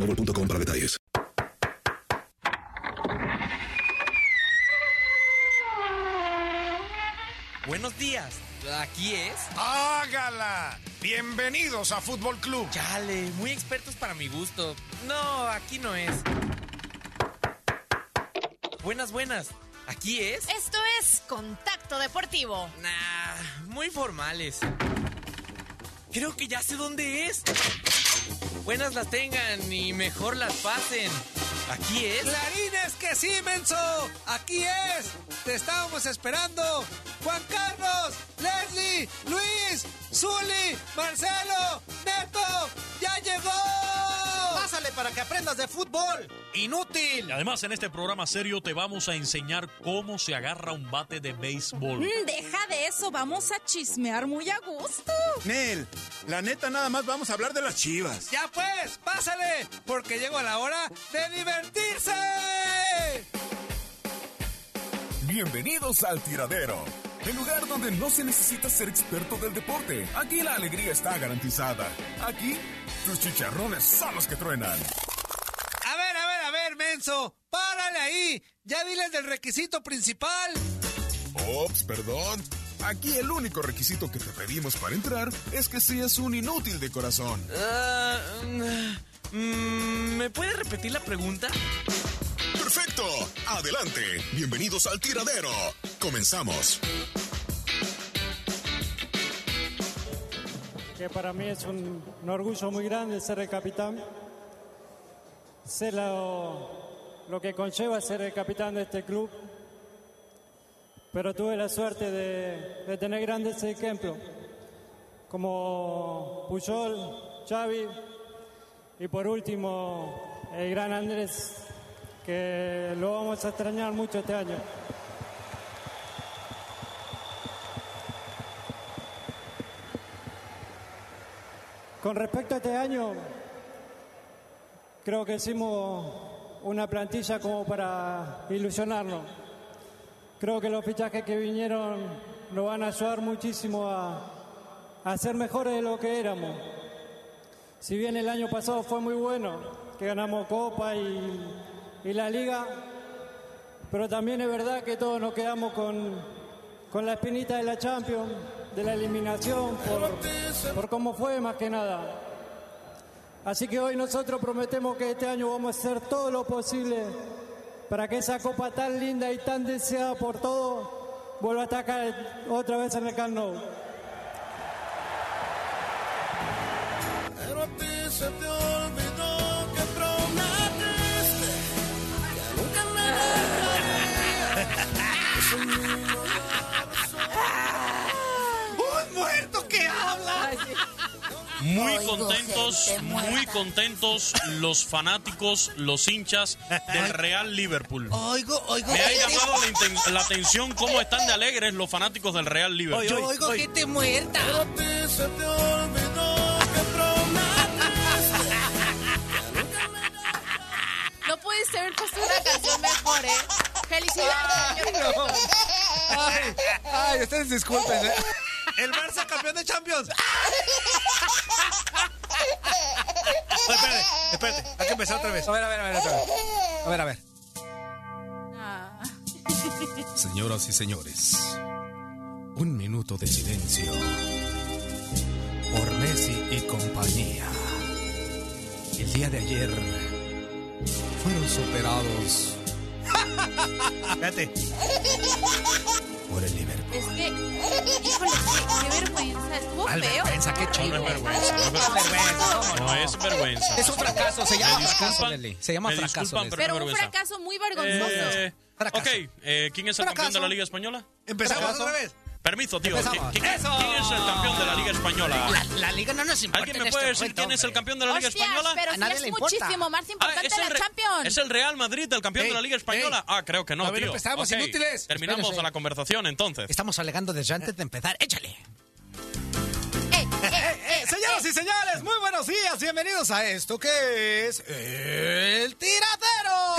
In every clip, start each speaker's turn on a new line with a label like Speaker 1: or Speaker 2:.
Speaker 1: boostmobile.com para detalles.
Speaker 2: Buenos días. Aquí es.
Speaker 3: ¡Hágala! Bienvenidos a Fútbol Club.
Speaker 2: Chale, muy expertos para mi gusto. No, aquí no es. Buenas, buenas. Aquí es.
Speaker 4: Esto es Contacto Deportivo.
Speaker 2: Nah, muy formales. Creo que ya sé dónde es. Buenas las tengan y mejor las pasen. Aquí es.
Speaker 5: ¡Clarines que sí, menso! ¡Aquí es! ¡Te estábamos esperando! ¡Juan Carlos! ¡Leslie! ¡Luis! ¡Zuli! ¡Marcelo! ¡Neto! ¡Ya llegó! ¡Pásale para que aprendas de fútbol! ¡Inútil!
Speaker 6: Además en este programa serio te vamos a enseñar cómo se agarra un bate de béisbol.
Speaker 7: Mm, deja de eso, vamos a chismear muy a gusto.
Speaker 3: Nel, la neta nada más vamos a hablar de las chivas.
Speaker 5: ¡Ya pues! ¡Pásale! Porque llegó la hora de divertirse.
Speaker 8: Bienvenidos al tiradero. El lugar donde no se necesita ser experto del deporte. Aquí la alegría está garantizada. Aquí, tus chicharrones son los que truenan.
Speaker 5: A ver, a ver, a ver, menso. ¡Párale ahí! Ya diles del requisito principal.
Speaker 8: Ops, perdón. Aquí el único requisito que te pedimos para entrar es que seas un inútil de corazón.
Speaker 2: Ah, mm, ¿Me puede repetir la pregunta?
Speaker 1: ¡Adelante! Bienvenidos al tiradero. Comenzamos.
Speaker 9: que para mí es un, orgullo muy grande ser el capitán. Sé lo, lo que conlleva ser el capitán de este club, pero tuve la suerte de tener grandes ejemplos, como Puyol, Xavi y por último el gran Andrés, que lo vamos a extrañar mucho este año. Con respecto a este año, creo que hicimos una plantilla como para ilusionarnos. Creo que los fichajes que vinieron nos van a ayudar muchísimo a, a ser mejores de lo que éramos. Si bien el año pasado fue muy bueno, que ganamos Copa y, y la Liga, pero también es verdad que todos nos quedamos con, con la espinita de la Champions, de la eliminación, por, por cómo fue más que nada. Así que hoy nosotros prometemos que este año vamos a hacer todo lo posible para que esa copa tan linda y tan deseada por todos vuelva a acá otra vez en el Camp Nou.
Speaker 6: Contentos, muy contentos los fanáticos, los hinchas del Real Liverpool.
Speaker 10: Oigo, oigo.
Speaker 6: Me ha llamado la, atención cómo están de alegres los fanáticos del Real Liverpool.
Speaker 10: Yo oigo gente muerta.
Speaker 7: No pudiste haber puesto una canción mejor, ¿eh? Felicidades, Clinton.
Speaker 5: Ay, ay, ustedes disculpen. ¿eh? El Barça campeón de Champions. No, espérate, espérate. Hay que empezar otra vez. A ver, a ver, a ver, otra vez. A ver, a ver.
Speaker 7: Ah.
Speaker 11: Señoras y señores, un minuto de silencio por Messi y compañía. El día de ayer fueron superados
Speaker 5: Fíjate.
Speaker 11: Por el Liverpool.
Speaker 7: Es que, híjole, qué, qué vergüenza. Estuvo
Speaker 11: ¿Cuál
Speaker 7: feo.
Speaker 11: vergüenza? Qué
Speaker 6: No, es vergüenza, no es vergüenza. No es vergüenza.
Speaker 11: Es un fracaso, se llama
Speaker 6: Me
Speaker 11: fracaso, Leli. Se llama fracaso,
Speaker 6: pero,
Speaker 7: un fracaso muy vergonzoso.
Speaker 6: Eh, ok, eh, ¿quién es el campeón de la Liga Española?
Speaker 5: Empezamos otra vez.
Speaker 6: Permiso, tío. ¿Quién, es el campeón de la Liga Española?
Speaker 10: La, la liga no nos importa.
Speaker 6: ¿Alguien
Speaker 10: en
Speaker 6: me
Speaker 10: este
Speaker 6: puede decir
Speaker 10: momento,
Speaker 6: quién es el campeón de la Liga
Speaker 7: Hostias,
Speaker 6: Española?
Speaker 7: pero
Speaker 10: A nadie
Speaker 7: es
Speaker 10: le importa.
Speaker 7: muchísimo más
Speaker 6: Ah,
Speaker 7: importante
Speaker 6: ¿es, el
Speaker 7: la Champions.
Speaker 6: ¿Es el Real Madrid el campeón
Speaker 5: Ey,
Speaker 6: de la Liga Española?
Speaker 5: ey.
Speaker 6: Ah, creo que no,
Speaker 5: A ver,
Speaker 6: tío.
Speaker 5: empezamos,
Speaker 6: Ok,
Speaker 5: inútiles.
Speaker 6: Terminamos
Speaker 11: Espérense.
Speaker 6: la conversación entonces.
Speaker 11: Estamos alegando desde antes de empezar. Échale.
Speaker 7: Eh, eh, eh,
Speaker 5: Señoras y señores, muy buenos días. Bienvenidos a esto que es El Tiradero.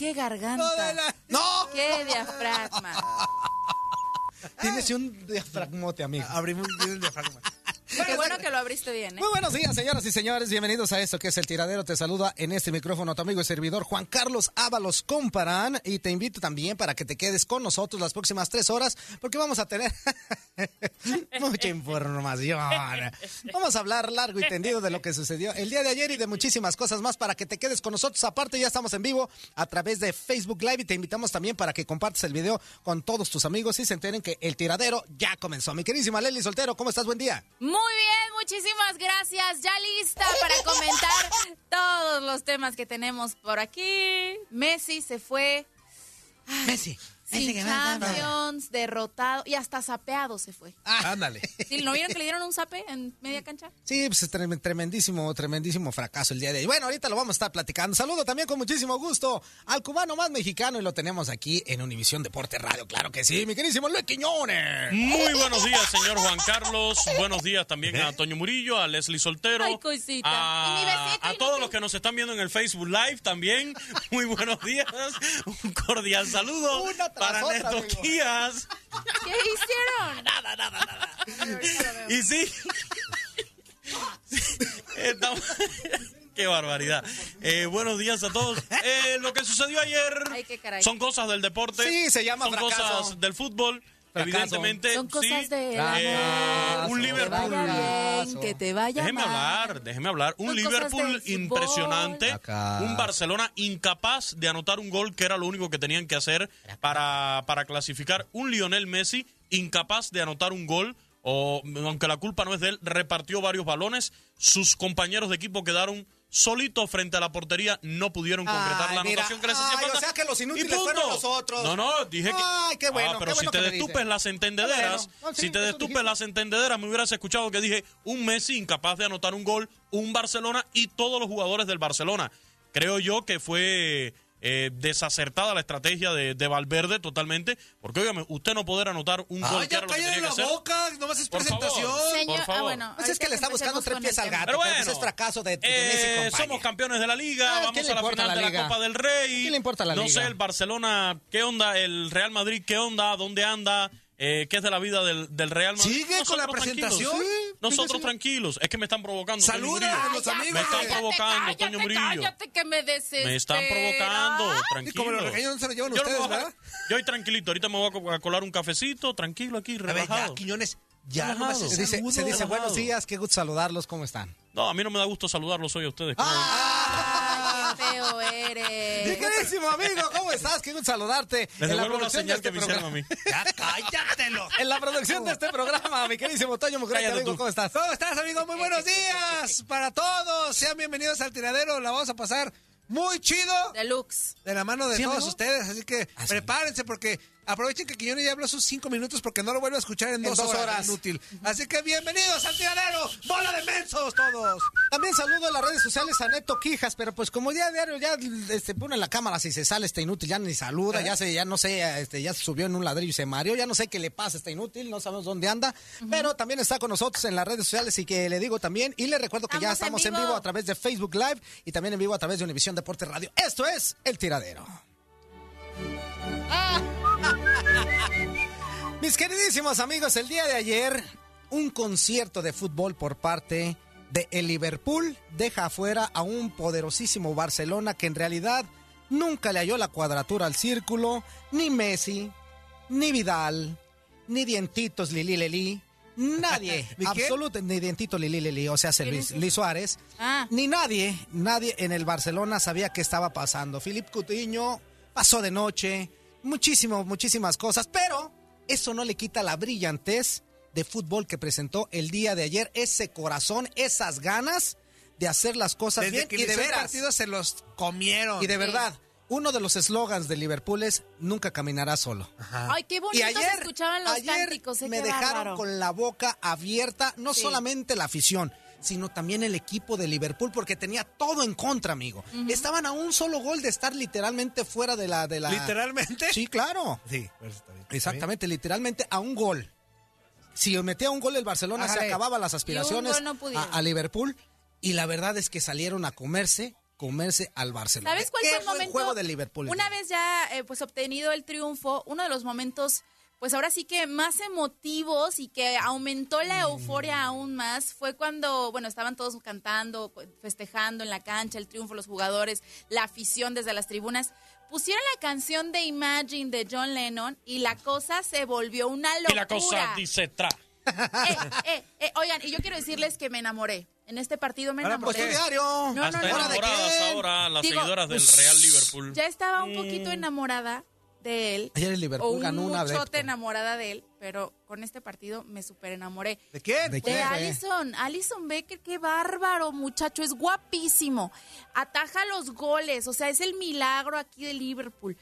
Speaker 7: Qué garganta.
Speaker 5: ¡No!
Speaker 7: Qué diafragma.
Speaker 11: Tienes un diafragmote, amigo.
Speaker 5: Abrimos un diafragma.
Speaker 7: Qué bueno que lo abriste bien, ¿eh?
Speaker 11: Muy buenos días, señoras y señores. Bienvenidos a esto que es el tiradero. Te saluda en este micrófono tu amigo y servidor Juan Carlos Ábalos Comparán. Y te invito también para que te quedes con nosotros las próximas tres horas, porque vamos a tener mucha información. Vamos a hablar largo y tendido de lo que sucedió el día de ayer y de muchísimas cosas más para que te quedes con nosotros. Aparte, ya estamos en vivo a través de Facebook Live y te invitamos también para que compartas el video con todos tus amigos y se enteren que el tiradero ya comenzó. Mi queridísima Leli Soltero, ¿cómo estás? Buen día.
Speaker 7: Muy bien, muchísimas gracias. Ya lista para comentar todos los temas que tenemos por aquí. Messi se fue
Speaker 10: Messi.
Speaker 7: Sin. Champions, derrotado y hasta sapeado se fue.
Speaker 5: Ándale.
Speaker 7: ¿Sí, ¿No vieron que le dieron un sape en media cancha?
Speaker 11: Sí, pues es trem- tremendísimo, tremendísimo fracaso el día de hoy. Bueno, ahorita lo vamos a estar platicando. Saludo también con muchísimo gusto al cubano más mexicano y lo tenemos aquí en Univisión Deporte Radio. Claro que sí, mi queridísimo Luis Quiñones.
Speaker 6: Muy buenos días, señor Juan Carlos. Buenos días también a Toño Murillo, a Leslie Soltero.
Speaker 7: Ay, cosita.
Speaker 6: A,
Speaker 7: Y mi besito
Speaker 6: a todos los que nos están viendo en el Facebook Live también. Muy buenos días. Un cordial saludo
Speaker 11: Una
Speaker 6: para
Speaker 11: otra, amigo.
Speaker 6: Díaz.
Speaker 7: ¿Qué hicieron?
Speaker 6: Nada, nada, nada. Y sí. Estamos- Qué barbaridad. Eh, buenos días a todos. Eh, lo que sucedió ayer
Speaker 7: Ay, qué caray.
Speaker 6: son cosas del deporte.
Speaker 11: Sí, se llama
Speaker 6: Son
Speaker 11: fracaso.
Speaker 6: cosas del fútbol. Evidentemente,
Speaker 7: Son cosas
Speaker 6: sí.
Speaker 7: de
Speaker 6: Eh, un
Speaker 7: Que te
Speaker 6: Liverpool.
Speaker 7: vaya bien, que te vaya
Speaker 6: Déjeme
Speaker 7: mal.
Speaker 6: hablar, déjeme hablar. Un
Speaker 7: Son
Speaker 6: Liverpool impresionante. Un Barcelona incapaz de anotar un gol, que era lo único que tenían que hacer para, para clasificar. Un Lionel Messi incapaz de anotar un gol. O, aunque la culpa no es de él, repartió varios balones. Sus compañeros de equipo quedaron solitos frente a la portería. No pudieron concretar la
Speaker 11: mira.
Speaker 6: anotación que les hacía
Speaker 11: Ay,
Speaker 6: falta.
Speaker 11: o sea que los inútiles fueron los otros.
Speaker 6: No, no, dije que.
Speaker 11: Ay, qué bueno,
Speaker 6: Ah, pero
Speaker 11: qué bueno
Speaker 6: si te destupes las entendederas, si te destupes las entendederas, me hubieras escuchado que dije un Messi incapaz de anotar un gol, un Barcelona y todos los jugadores del Barcelona. Creo yo que fue eh, desacertada la estrategia de, de Valverde totalmente, porque óigame, usted no poder anotar un gol
Speaker 5: Ay,
Speaker 6: que
Speaker 5: ya
Speaker 6: lo que que
Speaker 5: la
Speaker 6: hacer.
Speaker 5: boca. Nomás es
Speaker 6: Por favor.
Speaker 5: presentación.
Speaker 7: Señor,
Speaker 6: Por favor.
Speaker 7: ah, bueno,
Speaker 11: Pues es que le está buscando tres pies al gato.
Speaker 6: Pero
Speaker 11: pero
Speaker 6: bueno,
Speaker 11: ese es fracaso de, de
Speaker 6: eh,
Speaker 11: Messi
Speaker 6: somos campeones de la liga,
Speaker 11: Ah, ¿quién
Speaker 6: vamos
Speaker 11: le
Speaker 6: a la
Speaker 11: importa
Speaker 6: final
Speaker 11: la
Speaker 6: de la
Speaker 11: liga?
Speaker 6: Copa del Rey.
Speaker 11: ¿Quién le importa la
Speaker 6: no
Speaker 11: liga?
Speaker 6: sé, el Barcelona, ¿qué onda? El Real Madrid, ¿qué onda? ¿Dónde anda? Eh, ¿Qué es de la vida del, del Real Madrid?
Speaker 5: Sigue con la presentación.
Speaker 6: tranquilos.
Speaker 5: Sí,
Speaker 6: Nosotros tranquilos. Es que me están provocando.
Speaker 5: Saluda a los amigos.
Speaker 6: Me están provocando,
Speaker 7: cállate,
Speaker 6: Toño Murillo.
Speaker 7: Cállate que me desespera.
Speaker 6: Me están provocando,
Speaker 5: Y
Speaker 6: tranquilo.
Speaker 5: como los no se lo llevan
Speaker 6: Yo no
Speaker 5: ustedes,
Speaker 6: hoy tranquilito, ahorita me voy a co- a colar un cafecito, tranquilo aquí,
Speaker 5: A ver,
Speaker 6: relajado.
Speaker 5: ya, Quiñones. Ya
Speaker 6: Relajado.
Speaker 5: nomás
Speaker 11: Se dice,
Speaker 5: saludo.
Speaker 11: se dice
Speaker 6: Relajado.
Speaker 11: buenos días, qué gusto saludarlos, ¿cómo están?
Speaker 6: No, a mí no me da gusto saludarlos hoy a ustedes.
Speaker 11: Ah.
Speaker 7: Feo
Speaker 11: Mi
Speaker 7: eres.
Speaker 11: queridísimo amigo, ¿cómo estás? Qué gusto saludarte.
Speaker 6: Les
Speaker 11: En la producción de este
Speaker 6: me hicieron a mí.
Speaker 5: Ya cállatelo.
Speaker 11: En la producción de este programa, mi queridísimo Toño
Speaker 6: Cállate
Speaker 11: amigo,
Speaker 6: tú.
Speaker 11: ¿cómo estás?
Speaker 5: ¿Cómo estás, amigo? Muy buenos días para todos. Sean bienvenidos al tiradero. La vamos a pasar muy chido.
Speaker 7: Deluxe.
Speaker 5: De la mano de
Speaker 11: ¿Sí,
Speaker 5: todos
Speaker 11: amigo?
Speaker 5: ustedes. Así que
Speaker 11: Ah, sí.
Speaker 5: prepárense porque aprovechen que Quiñones ya habló sus cinco minutos porque no lo vuelvo a escuchar en,
Speaker 11: En
Speaker 5: dos,
Speaker 11: dos
Speaker 5: horas.
Speaker 11: horas.
Speaker 5: Inútil. Así que bienvenidos al tiradero. ¡Bola de mensos todos!
Speaker 11: También saludo en las redes sociales a Neto Quijas, pero pues como día diario ya este, pone la cámara si se sale este inútil, ya ni saluda, ya se, ya no sé, este, ya se subió en un ladrillo y se mareó, ya no sé qué le pasa a este inútil, no sabemos dónde anda, pero también está con nosotros en las redes sociales y que le digo también, y le recuerdo que ya
Speaker 7: Estamos en
Speaker 11: en vivo.
Speaker 7: vivo
Speaker 11: a través de Facebook Live y también en vivo a través de Univisión Deporte Radio. Esto es El Tiradero. Mis queridísimos amigos, el día de ayer, un concierto de fútbol por parte de el Liverpool deja afuera a un poderosísimo Barcelona que en realidad nunca le halló la cuadratura al círculo, ni Messi, ni Vidal, ni Dientitos Lili Leli, nadie, absoluto, ni Dientitos Lili Leli, o sea,
Speaker 7: ¿Quién
Speaker 11: Luis? Luis Suárez,
Speaker 7: Ah.
Speaker 11: ni nadie, nadie en el Barcelona sabía qué estaba pasando. Philip Coutinho pasó de noche, muchísimo, muchísimas cosas, pero eso no le quita la brillantez de fútbol que presentó el día de ayer, ese corazón, esas ganas de hacer las cosas
Speaker 5: Desde
Speaker 11: bien
Speaker 5: que
Speaker 11: y de veras.
Speaker 5: partido se los comieron.
Speaker 11: Y de verdad, uno de los eslogans de Liverpool es nunca caminará solo.
Speaker 7: Ay, qué bonitos
Speaker 11: Y ayer,
Speaker 7: se escuchaban los
Speaker 11: ayer
Speaker 7: cánticos. ¿eh?
Speaker 11: me
Speaker 7: Qué
Speaker 11: dejaron
Speaker 7: bárbaro.
Speaker 11: con la boca abierta, no
Speaker 7: Sí.
Speaker 11: solamente la afición, sino también el equipo de Liverpool, porque tenía todo en contra, amigo. Estaban a un solo gol de estar literalmente fuera de la... De la...
Speaker 5: ¿Literalmente?
Speaker 11: Sí, claro.
Speaker 5: Sí, pues está bien.
Speaker 11: Exactamente, literalmente a un gol. Si metía un gol el Barcelona, se acababan las aspiraciones
Speaker 7: no
Speaker 11: a, Liverpool. Y la verdad es que salieron a comerse, comerse al Barcelona.
Speaker 7: ¿Sabes cuál fue el momento?
Speaker 11: juego de Liverpool.
Speaker 7: Una vez ya eh, pues obtenido el triunfo, uno de los momentos pues ahora sí que más emotivos y que aumentó la euforia aún más fue cuando, bueno, estaban todos cantando, pues, festejando en la cancha el triunfo, los jugadores, la afición desde las tribunas. Pusieron la canción de Imagine de John Lennon y la cosa se volvió una locura.
Speaker 6: Y la cosa dice tra.
Speaker 7: Eh, eh, eh, oigan, y yo quiero decirles que me enamoré. En este partido me
Speaker 11: Ahora,
Speaker 7: enamoré.
Speaker 11: pues, tu diario.
Speaker 7: No, no, no.
Speaker 6: ahora las
Speaker 7: Digo,
Speaker 6: seguidoras del
Speaker 11: pues,
Speaker 6: Real Liverpool.
Speaker 7: Ya estaba un poquito enamorada de él.
Speaker 11: Ayer el
Speaker 7: o
Speaker 11: Liverpool
Speaker 7: un
Speaker 11: ganó una
Speaker 7: muchote enamorada de él, pero con este partido me super enamoré.
Speaker 5: ¿De quién?
Speaker 11: ¿De
Speaker 7: De? Allison, Allison Becker, qué bárbaro, muchacho, es guapísimo. Ataja los goles, o sea, es el milagro aquí de Liverpool.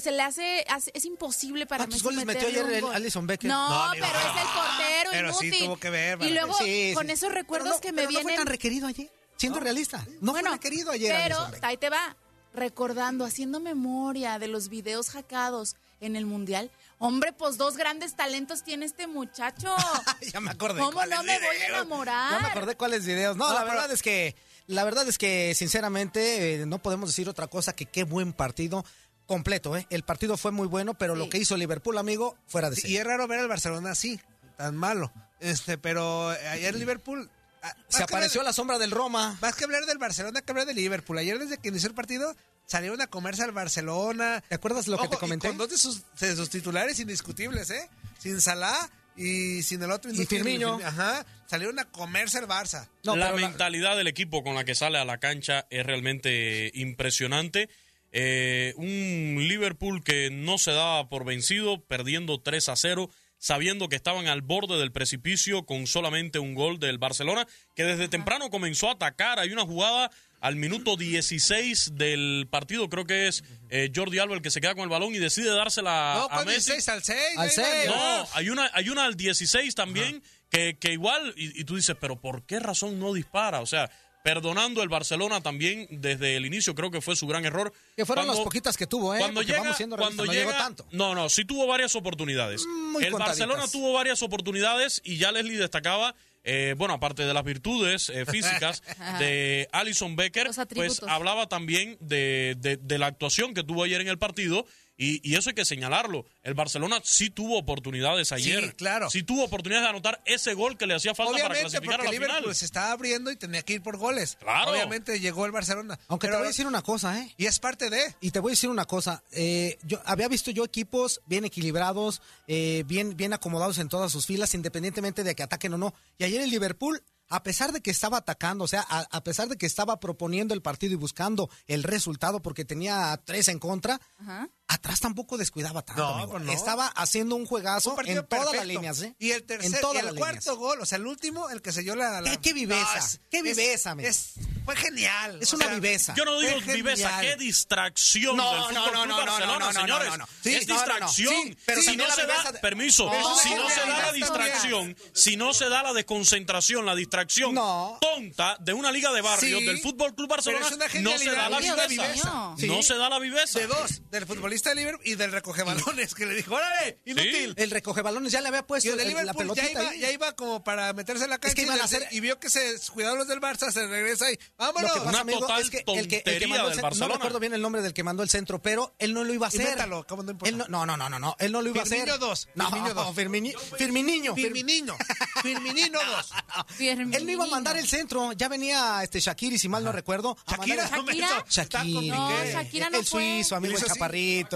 Speaker 7: Se le hace, es imposible para
Speaker 11: ¿Cuántos
Speaker 7: Messi
Speaker 11: goles metió ayer
Speaker 7: gol.
Speaker 11: Allison Becker?
Speaker 7: No, pero es el portero
Speaker 5: Pero sí
Speaker 7: inútil.
Speaker 5: tuvo que ver,
Speaker 7: y luego
Speaker 11: Sí,
Speaker 7: con
Speaker 11: sí.
Speaker 7: esos recuerdos
Speaker 11: no-
Speaker 7: que me
Speaker 11: pero no fue
Speaker 7: vienen
Speaker 11: tan requerido ayer, siendo realista. No
Speaker 7: bueno,
Speaker 11: fue requerido ayer.
Speaker 7: Pero ahí te va, recordando, haciendo memoria de los videos hackeados en el Mundial. Hombre, pues dos grandes talentos tiene este muchacho.
Speaker 11: ya me acordé.
Speaker 7: ¿Cómo no me voy a enamorar?
Speaker 11: Ya me acordé cuáles videos. No,
Speaker 5: No,
Speaker 11: la
Speaker 5: pero-
Speaker 11: verdad es que la verdad es que sinceramente eh, no podemos decir otra cosa que qué buen partido completo, ¿eh? El partido fue muy bueno, pero lo que hizo Liverpool, amigo, fuera de
Speaker 5: Sí, y es raro ver al Barcelona así, tan malo. Este, pero ayer Liverpool. Ah,
Speaker 11: Se apareció
Speaker 5: hablar-
Speaker 11: la sombra del Roma.
Speaker 5: Más que hablar del Barcelona, que hablar de Liverpool. Ayer, desde que inició el partido, salieron a comerse al Barcelona.
Speaker 11: ¿Te acuerdas lo que te
Speaker 5: y
Speaker 11: comenté?
Speaker 5: Con dos de sus, de sus titulares indiscutibles, ¿eh? Sin Salah y sin el otro.
Speaker 11: Y Firmino.
Speaker 5: Ajá. Salieron a comerse al Barça.
Speaker 11: No,
Speaker 6: la mentalidad del equipo con la que sale a la cancha es realmente impresionante. Eh, un Liverpool que no se daba por vencido, perdiendo 3 a 0, sabiendo que estaban al borde del precipicio con solamente un gol del Barcelona, que desde temprano comenzó a atacar. Hay una jugada al minuto 16 del partido, creo que es eh, Jordi Alba el que se queda con el balón y decide dársela
Speaker 5: no,
Speaker 6: a
Speaker 5: con
Speaker 6: Messi.
Speaker 5: 16 al 6.
Speaker 11: Al seis.
Speaker 6: No, hay una, hay una al 16 también que, que igual, y, y tú dices, pero ¿por qué razón no dispara? O sea, perdonando el Barcelona también desde el inicio, creo que fue su gran error.
Speaker 11: Que fueron
Speaker 6: Cuando-
Speaker 11: las poquitas que tuvo, ¿eh?
Speaker 6: Cuando
Speaker 11: Porque
Speaker 6: llega,
Speaker 11: vamos siendo
Speaker 6: cuando
Speaker 11: no
Speaker 6: llega,
Speaker 11: llegó tanto.
Speaker 6: no, no, sí tuvo varias oportunidades.
Speaker 11: Muy
Speaker 6: el
Speaker 11: contaditas.
Speaker 6: Barcelona tuvo varias oportunidades y ya Leslie destacaba, eh, bueno, aparte de las virtudes eh, físicas de Alison Becker, pues hablaba también de, de- de la actuación que tuvo ayer en el partido. Y, y eso hay que señalarlo. El Barcelona sí tuvo oportunidades ayer.
Speaker 5: claro.
Speaker 6: Sí tuvo oportunidades de anotar ese gol que le hacía falta para
Speaker 5: Obviamente,
Speaker 6: clasificar
Speaker 5: porque
Speaker 6: a la
Speaker 5: Liverpool
Speaker 6: final.
Speaker 5: se estaba abriendo y tenía que ir por goles.
Speaker 6: Claro.
Speaker 5: Obviamente llegó el Barcelona.
Speaker 11: Aunque
Speaker 5: Pero-
Speaker 11: te voy a decir una cosa, ¿eh?
Speaker 5: Y es parte de.
Speaker 11: Y te voy a decir una cosa, eh, yo había visto yo equipos bien equilibrados, eh, bien, bien acomodados en todas sus filas, independientemente de que ataquen o no. Y ayer el Liverpool, a pesar de que estaba atacando, o sea, a, a pesar de que estaba proponiendo el partido y buscando el resultado porque tenía tres en contra,
Speaker 7: Ajá.
Speaker 11: Atrás tampoco descuidaba tanto.
Speaker 5: No,
Speaker 11: amigo.
Speaker 5: pues no.
Speaker 11: Estaba haciendo un juegazo
Speaker 5: Un
Speaker 11: en todas las
Speaker 5: perfecto.
Speaker 11: líneas, ¿eh?
Speaker 5: Y el tercer,
Speaker 11: en todas
Speaker 5: y el
Speaker 11: las
Speaker 5: cuarto
Speaker 11: líneas.
Speaker 5: gol, o sea, el último, el que selló la. la-
Speaker 11: ¿Qué- qué viveza?
Speaker 5: es-
Speaker 11: ¿Qué viveza, amigo?
Speaker 5: es- fue genial.
Speaker 11: Es
Speaker 5: o
Speaker 11: una
Speaker 5: sea,
Speaker 11: viveza.
Speaker 6: Yo no digo
Speaker 5: Fue
Speaker 6: viveza,
Speaker 5: genial.
Speaker 6: qué distracción
Speaker 11: No,
Speaker 6: del
Speaker 11: no,
Speaker 6: Fútbol
Speaker 11: no, no, no,
Speaker 6: Barcelona,
Speaker 11: no, no, no,
Speaker 6: señores.
Speaker 11: no, no.
Speaker 6: es
Speaker 11: Sí, no, no, no.
Speaker 6: distracción.
Speaker 11: Sí, pero
Speaker 6: si no se da,
Speaker 11: de-
Speaker 6: permiso, si no se da la distracción, si no se da la desconcentración, la distracción tonta de una liga de barrio del Fútbol Club Barcelona, no se da la viveza. No se da la viveza.
Speaker 5: De dos, del futbolista de Liverpool y del recoge balones, que le dijo, órale, inútil.
Speaker 11: El recoge balones ya le había
Speaker 5: Y
Speaker 11: puesto
Speaker 5: el de
Speaker 11: el- la
Speaker 5: Liverpool ya
Speaker 11: pelotita
Speaker 5: iba,
Speaker 11: ahí.
Speaker 5: ya iba como para meterse en la cancha
Speaker 11: que iban
Speaker 5: y,
Speaker 11: a
Speaker 5: desde-
Speaker 11: hacer-
Speaker 5: y vio que se cuidaron los del Barça, se regresa y vámonos.
Speaker 11: Lo que pasa, amigo, es que el que, el que
Speaker 6: tontería
Speaker 11: mandó el
Speaker 6: del
Speaker 11: centro, no recuerdo bien el nombre del que mandó el centro, pero él no lo iba a hacer.
Speaker 5: Invéntalo, ¿cómo no importa?
Speaker 11: Él no, no, no, no, él no lo iba a hacer.
Speaker 5: Dos,
Speaker 11: No,
Speaker 5: Firmino dos.
Speaker 11: Firmini- Firminiño.
Speaker 5: Firminiño, Firminino dos.
Speaker 11: Él no iba a mandar el centro, ya venía este Shakiri, si mal no recuerdo.
Speaker 5: Shakira, no
Speaker 7: Shakira no
Speaker 11: el
Speaker 7: fue.
Speaker 11: suizo, amigo,
Speaker 5: ¿Le
Speaker 11: el
Speaker 5: así?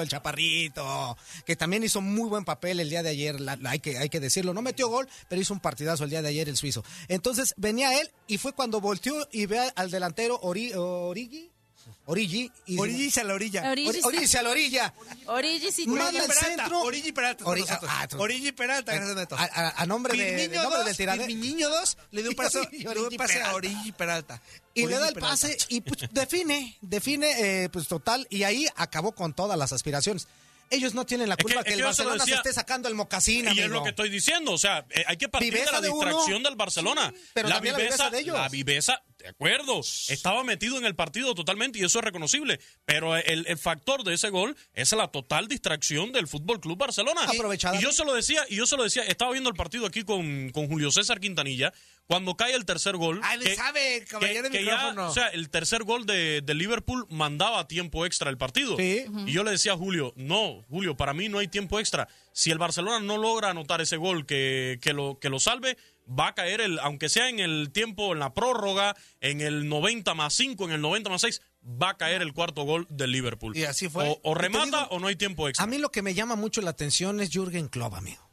Speaker 11: El chaparrito, que también hizo muy buen papel el día de ayer, hay, que, hay que decirlo. No metió gol, pero hizo un partidazo el día de ayer el suizo. Entonces venía él y fue cuando volteó y ve al delantero Ori- Origi. Origi. Y
Speaker 5: Origi a la orilla.
Speaker 7: Origi.
Speaker 11: Ori- Origi a la orilla.
Speaker 7: Origi sí
Speaker 11: Manda
Speaker 5: Origi Peralta,
Speaker 11: centro.
Speaker 5: Origi Peralta. Nosotros.
Speaker 11: ah, tú-
Speaker 5: Origi Peralta, gracias Neto.
Speaker 11: A, a- a nombre de, de nombre
Speaker 5: dos,
Speaker 11: del tiradero.
Speaker 5: Firminiño dos, le dio un pase,
Speaker 11: Origi
Speaker 5: le dio un pase a
Speaker 11: Peralta.
Speaker 5: Origi Peralta.
Speaker 11: Y le
Speaker 5: Origi
Speaker 11: da el
Speaker 5: Peralta.
Speaker 11: pase y pues, define, define, eh, pues total, y ahí acabó con todas las aspiraciones. Ellos no tienen la culpa
Speaker 6: es
Speaker 11: que,
Speaker 6: que
Speaker 11: el Barcelona se esté sacando el mocasín,
Speaker 6: Y es lo que estoy diciendo, o sea, eh, hay que partir
Speaker 11: Viveza
Speaker 6: de la
Speaker 11: de uno.
Speaker 6: distracción del Barcelona.
Speaker 11: Sí, pero
Speaker 6: la
Speaker 11: también la
Speaker 6: viveza,
Speaker 11: viveza de ellos.
Speaker 6: La viveza, de acuerdo, estaba metido en el partido totalmente y eso es reconocible, pero el, el factor de ese gol es la total distracción del Fútbol Club Barcelona.
Speaker 11: Aprovechada.
Speaker 6: Y yo se lo decía, y yo se lo decía, estaba viendo el partido aquí con, con Julio César Quintanilla, cuando cae el tercer gol.
Speaker 5: Ah, le sabe, caballero de
Speaker 6: que ya,
Speaker 5: micrófono.
Speaker 6: o sea, el tercer gol de, de Liverpool mandaba tiempo extra el partido.
Speaker 11: Sí.
Speaker 6: Y yo le decía a Julio, no, Julio, para mí no hay tiempo extra. Si el Barcelona no logra anotar ese gol que, que, lo, que lo salve, va a caer, el, aunque sea en el tiempo, en la prórroga, en el 90 más 5, en el 90 más 6, va a caer el cuarto gol del Liverpool.
Speaker 5: Y así fue.
Speaker 6: O, o remata
Speaker 11: digo,
Speaker 6: o no hay tiempo extra.
Speaker 11: A mí lo que me llama mucho la atención es Jürgen Klopp, amigo.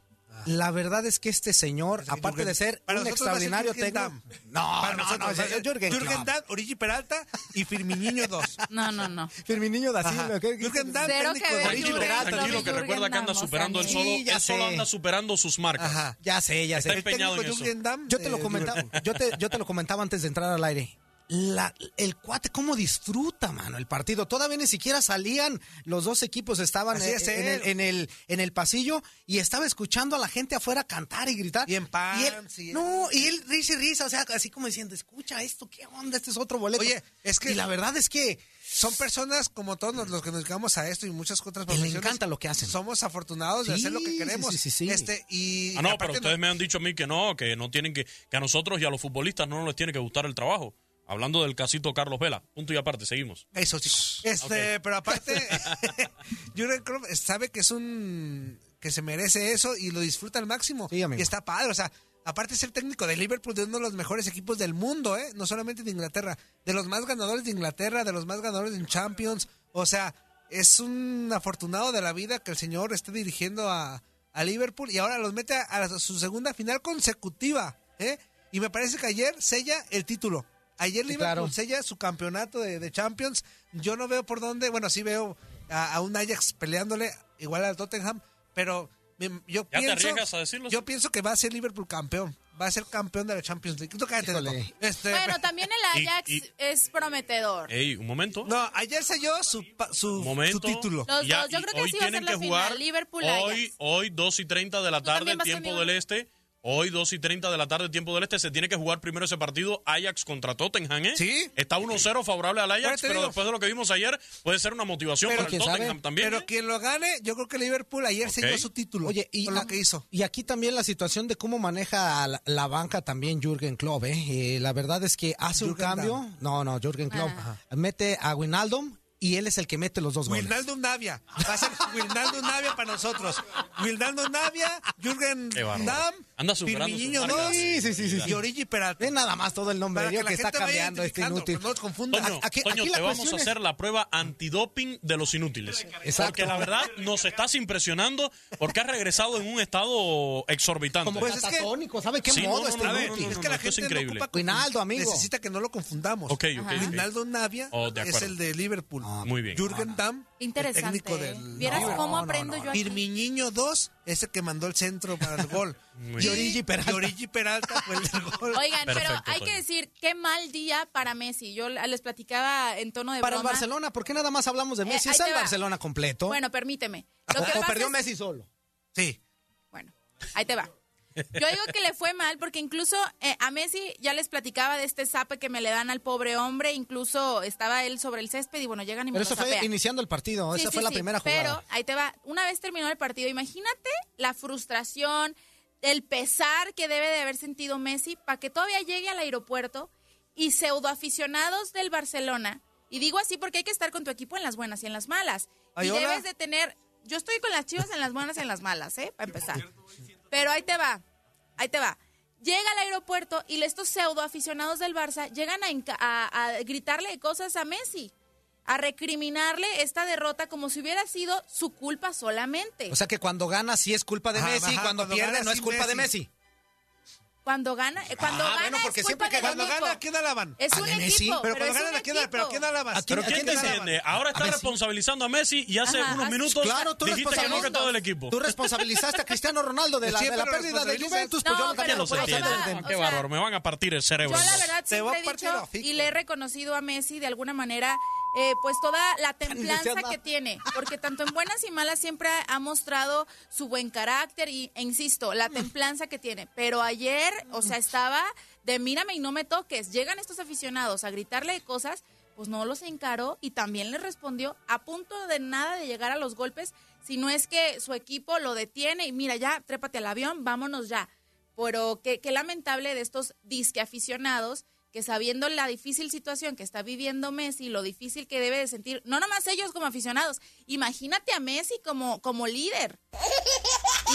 Speaker 11: La verdad es que este señor, aparte
Speaker 5: Jürgen-
Speaker 11: de ser
Speaker 5: para
Speaker 11: un extraordinario
Speaker 5: Jürgen
Speaker 11: técnico.
Speaker 5: Damm.
Speaker 11: No,
Speaker 5: Para
Speaker 11: no,
Speaker 5: nosotros
Speaker 11: no, es Jürgen.
Speaker 5: Damm, Origi Peralta y Firminiño dos.
Speaker 7: No, no, no.
Speaker 11: Firminiño da. Silva. ¿qué- qué-
Speaker 5: Jürgen Damm, técnico
Speaker 7: que
Speaker 5: de Origi
Speaker 7: Jürgen
Speaker 5: Peralta.
Speaker 6: Tranquilo, que
Speaker 7: Jürgen
Speaker 6: recuerda que anda superando él solo, él anda superando sus marcas.
Speaker 5: Ajá.
Speaker 11: Ya sé, ya sé.
Speaker 6: Está empeñado en
Speaker 5: técnico
Speaker 6: eso.
Speaker 5: Jürgen Damm
Speaker 11: Yo te
Speaker 5: de
Speaker 11: lo comentaba,
Speaker 5: Liverpool.
Speaker 11: yo te, yo te lo comentaba antes de entrar al aire. La- el cuate cómo disfruta, mano, el partido. Todavía ni siquiera salían, los dos equipos estaban en,
Speaker 5: es
Speaker 11: en
Speaker 5: él.
Speaker 11: el, en, el, en el pasillo y estaba escuchando a la gente afuera cantar y gritar.
Speaker 5: Y en pants,
Speaker 11: Y él- no, y él risa y risa, o sea, así como diciendo, escucha esto, ¿qué onda? Este es otro boleto.
Speaker 5: Oye, es que-
Speaker 11: Y la verdad es que
Speaker 5: Son personas como todos los- los que nos dedicamos a esto y muchas otras
Speaker 11: le
Speaker 5: profesiones.
Speaker 11: encanta lo que hacen.
Speaker 5: Somos afortunados de
Speaker 11: Sí,
Speaker 5: hacer lo que queremos.
Speaker 11: sí, sí, sí.
Speaker 5: Este, y
Speaker 6: Ah, no, pero ustedes me han dicho a mí que no, que no tienen que, que a nosotros y a los futbolistas no les tiene que gustar el trabajo. Hablando del casito Carlos Vela. Punto y aparte, seguimos.
Speaker 5: Eso, chicos. Este, pero aparte, Jurgen Klopp sabe que es un que se merece eso y lo disfruta al máximo.
Speaker 11: Sí, amigo.
Speaker 5: Y está padre, o sea, aparte de ser técnico de Liverpool, de uno de los mejores equipos del mundo, ¿eh? No solamente de Inglaterra, de los más ganadores de Inglaterra, de los más ganadores en Champions. O sea, es un afortunado de la vida que el señor esté dirigiendo a, a Liverpool y ahora los mete a, a su segunda final consecutiva, ¿eh? Y me parece que ayer sella el título. Ayer Liverpool
Speaker 11: claro.
Speaker 5: sella su campeonato de, de Champions. Yo no veo por dónde, bueno, sí veo a, a un Ajax peleándole igual al Tottenham, pero me- yo
Speaker 6: ¿Ya te
Speaker 5: pienso,
Speaker 6: arriesgas a decirlo?
Speaker 5: yo pienso que va a ser Liverpool campeón, va a ser campeón de la Champions League. Tú cállate. Este,
Speaker 7: Bueno, también el Ajax
Speaker 6: y-
Speaker 7: es prometedor.
Speaker 6: Ey, un momento.
Speaker 5: no, ayer selló su, pa- su,
Speaker 6: momento.
Speaker 5: su título.
Speaker 7: Los
Speaker 6: Ya,
Speaker 7: dos, yo
Speaker 6: y
Speaker 7: creo que
Speaker 6: hoy
Speaker 7: sí va a
Speaker 6: tienen
Speaker 7: ser la
Speaker 6: que
Speaker 7: final,
Speaker 6: jugar
Speaker 7: Liverpool
Speaker 6: hoy,
Speaker 7: Ajax.
Speaker 6: hoy 2 y 30 de la
Speaker 7: ¿Tú
Speaker 6: tarde,
Speaker 7: vas
Speaker 6: tiempo del este. Hoy 2 y 30 de la tarde, tiempo del este. Se tiene que jugar primero ese partido Ajax contra Tottenham, ¿eh?
Speaker 5: Sí.
Speaker 6: Está 1-0 favorable al Ajax, pero después de lo que vimos ayer, puede ser una motivación
Speaker 5: Pero
Speaker 6: para el Tottenham
Speaker 11: sabe.
Speaker 6: también.
Speaker 5: Pero
Speaker 6: ¿eh?
Speaker 5: quien lo gane, yo creo que Liverpool ayer
Speaker 6: Ok.
Speaker 5: selló su título.
Speaker 11: Oye, y,
Speaker 5: lo que hizo.
Speaker 11: y aquí también la situación de cómo maneja la, la banca también Jürgen Klopp. ¿eh? Eh, la verdad es que hace un cambio. No, no, Jürgen Klopp.
Speaker 7: Ajá.
Speaker 11: Mete a Wijnaldum y él es el que mete los dos goles.
Speaker 5: Wilnaldo Navia. Va a ser Wilnaldo Navia para nosotros. Wilnaldo Navia, Jürgen. Damm,
Speaker 6: Anda superando
Speaker 5: Firminiño. 2
Speaker 11: Sí, sí, sí,
Speaker 5: y Origi Peralta.
Speaker 11: Ve nada más todo el nombre
Speaker 5: Para que
Speaker 11: que,
Speaker 5: la
Speaker 11: está
Speaker 5: gente
Speaker 11: cambiando este inútil.
Speaker 5: no nos confundan.
Speaker 6: Toño,
Speaker 11: Aquí-
Speaker 6: Toño,
Speaker 11: aquí
Speaker 6: te vamos a
Speaker 11: es-
Speaker 6: hacer la prueba antidoping de los inútiles.
Speaker 11: Exacto.
Speaker 6: Porque la verdad nos estás impresionando porque has regresado en un estado exorbitante.
Speaker 11: Como
Speaker 5: Pues es que-
Speaker 11: catatónico, ¿sabe qué
Speaker 6: Sí,
Speaker 11: modo
Speaker 6: no, no,
Speaker 11: este
Speaker 6: no,
Speaker 5: A ver,
Speaker 11: inútil?
Speaker 5: es
Speaker 6: no,
Speaker 5: que la
Speaker 6: esto es
Speaker 5: gente
Speaker 6: increíble.
Speaker 5: no ocupa
Speaker 11: Wijnaldo, amigo.
Speaker 5: Necesita que no lo confundamos.
Speaker 6: Ok, ok.
Speaker 5: Wijnaldo Navia
Speaker 6: Oh,
Speaker 5: es el de Liverpool.
Speaker 6: Muy bien.
Speaker 12: Jürgen Damm.
Speaker 7: Interesante,
Speaker 12: El técnico
Speaker 7: ¿eh?
Speaker 12: del.
Speaker 7: ¿Vieras cómo aprendo yo aquí?
Speaker 12: Firmiño 2, ese que mandó el centro para el gol.
Speaker 6: Muy
Speaker 12: y
Speaker 6: bien.
Speaker 12: Origi Peralta. Y Origi Peralta fue el del gol.
Speaker 7: Oigan, pero hay
Speaker 6: Toño.
Speaker 7: que decir, qué mal día para Messi. Yo les platicaba en tono de
Speaker 11: Para el
Speaker 7: broma.
Speaker 11: Barcelona, ¿por qué nada más hablamos de
Speaker 7: Eh,
Speaker 11: Messi?
Speaker 7: ahí
Speaker 11: ¿Es
Speaker 7: te
Speaker 11: el
Speaker 7: va.
Speaker 11: Barcelona completo?
Speaker 7: Bueno, permíteme. Lo
Speaker 11: ¿O,
Speaker 7: que
Speaker 11: o
Speaker 7: pasa
Speaker 11: perdió
Speaker 7: es-
Speaker 11: Messi solo?
Speaker 12: Sí.
Speaker 7: Ahí te va. Yo digo que le fue mal porque incluso eh, a Messi ya les platicaba de este zape que me le dan al pobre hombre, incluso estaba él sobre el césped y bueno, llegan y me
Speaker 11: Pero
Speaker 7: lo
Speaker 11: eso fue iniciando el partido.
Speaker 7: Sí,
Speaker 11: Esa
Speaker 7: sí,
Speaker 11: fue la
Speaker 7: sí,
Speaker 11: primera jugada.
Speaker 7: Pero ahí te va, una vez terminó el partido, imagínate la frustración, el pesar que debe de haber sentido Messi para que todavía llegue al aeropuerto y pseudoaficionados del Barcelona, y digo así porque hay que estar con tu equipo en las buenas y en las malas.
Speaker 12: Ay,
Speaker 7: y
Speaker 12: hola.
Speaker 7: debes de tener, yo estoy con las chivas en las buenas y en las malas, ¿eh? Para empezar. Pero ahí te va, ahí te va. Llega al aeropuerto y estos pseudo aficionados del Barça llegan a, enca- a- a gritarle cosas a Messi, a recriminarle esta derrota como si hubiera sido su culpa solamente.
Speaker 11: O sea que cuando gana sí es culpa de
Speaker 12: Ajá,
Speaker 11: Messi,
Speaker 12: ajá,
Speaker 11: cuando,
Speaker 12: cuando
Speaker 11: pierde
Speaker 12: gana
Speaker 11: no es culpa de
Speaker 12: Messi.
Speaker 7: Cuando gana, eh, cuando
Speaker 11: Ah,
Speaker 7: gana
Speaker 11: bueno, porque
Speaker 7: es culpa
Speaker 11: siempre que
Speaker 12: Cuando
Speaker 7: equipo.
Speaker 12: gana, ¿a quién alaban?
Speaker 7: Es
Speaker 11: ¿A
Speaker 7: un
Speaker 11: de Messi?
Speaker 7: equipo,
Speaker 12: Pero cuando gana,
Speaker 7: un
Speaker 12: ¿a quién, pero ¿a quién alabas?
Speaker 11: ¿A quién-
Speaker 6: ¿Pero
Speaker 11: a
Speaker 6: quién? Ahora
Speaker 11: Messi.
Speaker 6: responsabilizando a Messi y hace
Speaker 7: Ajá,
Speaker 6: unos minutos
Speaker 11: Claro, tú
Speaker 6: dijiste que no que todo el equipo.
Speaker 11: Tú responsabilizaste a Cristiano Ronaldo de la, de la pérdida de. Juventus, pues
Speaker 7: No,
Speaker 11: yo lo
Speaker 6: ¿Quién
Speaker 11: puedo
Speaker 6: los
Speaker 7: o
Speaker 6: Qué bárbaro, me van a partir el cerebro.
Speaker 7: Yo la verdad siempre he dicho y le he reconocido a Messi de alguna manera eh, pues toda la templanza que tiene, porque tanto en buenas y malas siempre ha mostrado su buen carácter y, e insisto, la templanza que tiene. Pero ayer, o sea, estaba de mírame y no me toques. Llegan estos aficionados a gritarle cosas, pues no los encaró y también le respondió a punto de nada de llegar a los golpes, si no es que su equipo lo detiene y mira ya, trépate al avión, vámonos ya. Pero qué, qué lamentable de estos disque aficionados que sabiendo la difícil situación que está viviendo Messi, lo difícil que debe de sentir, no nomás ellos como aficionados, imagínate a Messi como, como líder.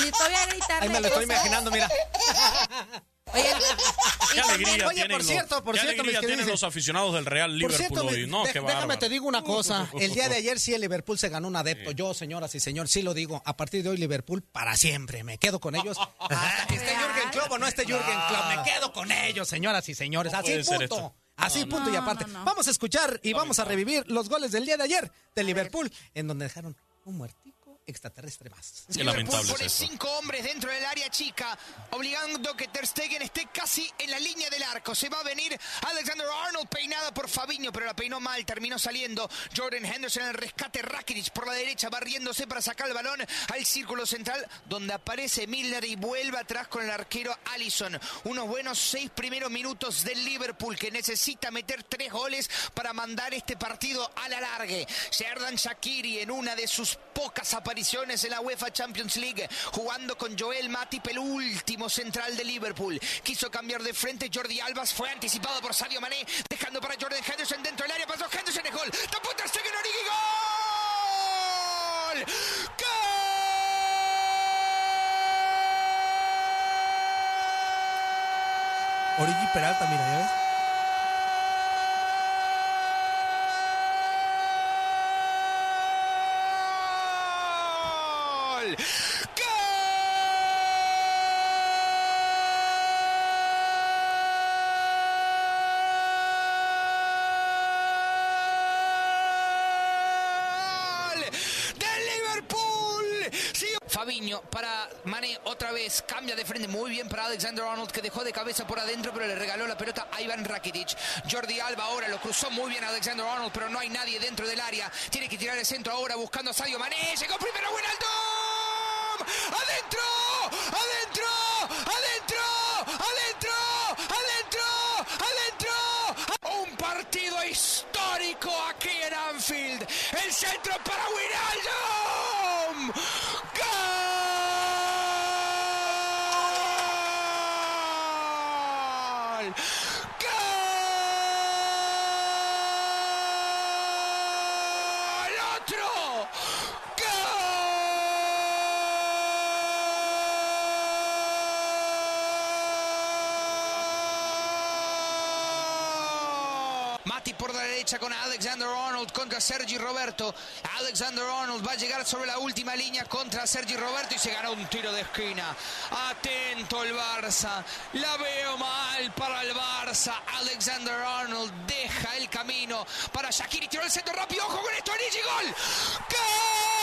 Speaker 7: Y todavía gritarle
Speaker 11: Ahí me lo estoy imaginando, mira.
Speaker 7: Oye,
Speaker 6: Qué alegría
Speaker 11: Oye, por cierto, por cierto, mis
Speaker 6: tienen los aficionados del Real Liverpool
Speaker 11: cierto,
Speaker 6: hoy. No,
Speaker 11: de-
Speaker 6: qué
Speaker 11: déjame te digo una cosa. El día de ayer sí el Liverpool se ganó un adepto. Yo, señoras y señores, sí lo digo. A partir de hoy Liverpool para siempre. Me quedo con ellos. Hasta que esté Jürgen Klopp o no esté Jürgen Klopp. Me quedo con ellos, señoras y señores. Así punto. Así
Speaker 6: No,
Speaker 11: punto y aparte.
Speaker 7: no.
Speaker 11: Vamos a escuchar y vamos a revivir los goles del día de ayer de Liverpool, en donde dejaron un muertico extraterrestre más.
Speaker 6: Qué lamentable
Speaker 13: pone
Speaker 6: es eso.
Speaker 13: cinco hombres dentro del área chica, obligando que Ter Stegen esté casi en la línea del arco. Se va a venir Alexander Arnold peinada por Fabinho, pero la peinó mal, terminó saliendo Jordan Henderson en el rescate. Rakitic por la derecha, barriéndose para sacar el balón al círculo central, donde aparece Milner y vuelve atrás con el arquero Allison. Unos buenos seis primeros minutos del Liverpool, que necesita meter tres goles para mandar este partido a la largue. Sherdan Shakiri en una de sus pocas apariciones en la UEFA Champions League, jugando con Joel Matip, el último central de Liverpool. Quiso cambiar de frente Jordi Albas, fue anticipado por Sadio Mané, dejando para Jordan Henderson dentro del área, pasó Henderson es gol. Tapó Ter Stegen, Origi, gol.
Speaker 12: Origi Peralta, mira, ¿ya ves?
Speaker 13: Sí. Fabiño para Mané otra vez cambia de frente muy bien para Alexander Arnold que dejó de cabeza por adentro pero le regaló la pelota a Ivan Rakitic. Jordi Alba ahora lo cruzó muy bien Alexander Arnold pero no hay nadie dentro del área. Tiene que tirar el centro ahora buscando a Sadio Mané. Llegó primero Wijnaldum. ¡Adentro! ¡Adentro! ¡Adentro! ¡Adentro! ¡Adentro! ¡Adentro! Un partido histórico aquí en Anfield. El centro para Wijnaldum. ¡Gol! ¡Gol! ¡Otro! ¡Gol! Mati por la derecha con Alexander Arnold contra Sergi Roberto. Alexander Arnold va a llegar sobre la última línea contra Sergi Roberto y se gana un tiro de esquina. Atento el Barça. La veo mal para el Barça. Alexander Arnold deja el camino para Shakiri. Tiró el centro rápido. Ojo con esto. Gol. ¡Gol!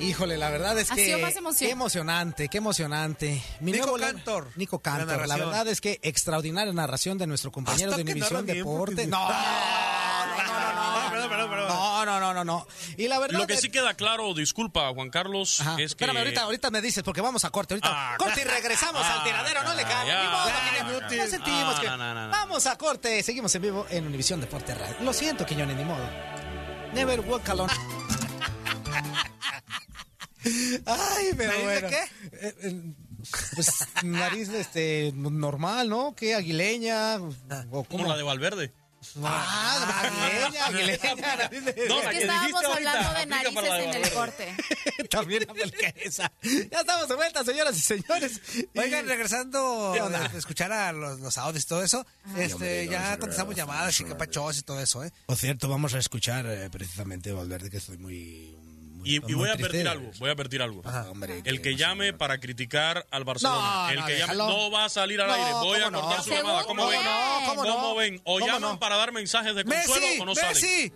Speaker 11: Híjole, la verdad es
Speaker 7: Ha
Speaker 11: que
Speaker 7: sido más emoción.
Speaker 11: qué emocionante, qué emocionante. Mi
Speaker 12: Nico
Speaker 11: nuevo-
Speaker 12: Cantor.
Speaker 11: Nico Cantor. La, verdad es que extraordinaria narración de nuestro compañero
Speaker 12: Hasta
Speaker 11: de Univisión
Speaker 12: bien,
Speaker 11: Deporte.
Speaker 12: porque-
Speaker 11: No,
Speaker 12: Perdón, perdón, perdón.
Speaker 11: no, no, no, no, no. Y la verdad
Speaker 6: Lo que sí queda claro, disculpa Juan Carlos,
Speaker 11: Ajá.
Speaker 6: es que...
Speaker 11: Espérame, ahorita, ahorita me dices, porque vamos a corte. Ahorita
Speaker 6: Ah,
Speaker 11: corte y regresamos
Speaker 6: ah,
Speaker 11: al tiradero. No le
Speaker 6: Ya,
Speaker 11: que
Speaker 6: inútil.
Speaker 11: no sentimos
Speaker 6: Ah,
Speaker 11: que.
Speaker 6: no, no, no, no.
Speaker 11: Vamos a corte. Seguimos en vivo en Univisión Deporte Radio. Lo siento, Quiñones, ni modo. Never walk alone. Ay, pero
Speaker 12: ¿Nariz de
Speaker 11: bueno.
Speaker 12: qué?
Speaker 11: Eh, eh, Pues nariz este, normal, ¿no? ¿Qué? ¿Aguileña? ¿O
Speaker 6: Como la de Valverde.
Speaker 11: Ah, aguileña, aguileña. nariz de-
Speaker 6: No,
Speaker 7: Es
Speaker 6: la
Speaker 7: que
Speaker 6: que
Speaker 7: estábamos
Speaker 6: ahorita,
Speaker 7: hablando de narices
Speaker 6: de
Speaker 7: en el corte.
Speaker 11: También aplica esa. Ya estamos de vuelta, señoras y señores.
Speaker 12: Oigan, regresando de escuchar a los, los audios y todo eso, este, ya contestamos llamadas y capachos y todo eso, ¿eh?
Speaker 11: Por cierto, vamos a escuchar eh, precisamente Valverde, que estoy muy... muy-
Speaker 6: Y, y voy a advertir algo, voy a advertir algo.
Speaker 11: hombre,
Speaker 6: el que llame para criticar al Barcelona,
Speaker 11: No,
Speaker 6: el
Speaker 11: no,
Speaker 6: que llame
Speaker 11: déjalo.
Speaker 6: no va a salir al
Speaker 11: No,
Speaker 6: aire. Voy a cortar su llamada. ¿Cómo ven?
Speaker 7: No,
Speaker 11: ¿cómo no?
Speaker 6: ¿Cómo ven? O
Speaker 11: ¿Cómo
Speaker 6: llaman
Speaker 11: no?
Speaker 6: para dar mensajes de consuelo
Speaker 12: ¡Messi!
Speaker 6: o no salen.
Speaker 12: ¡Messi!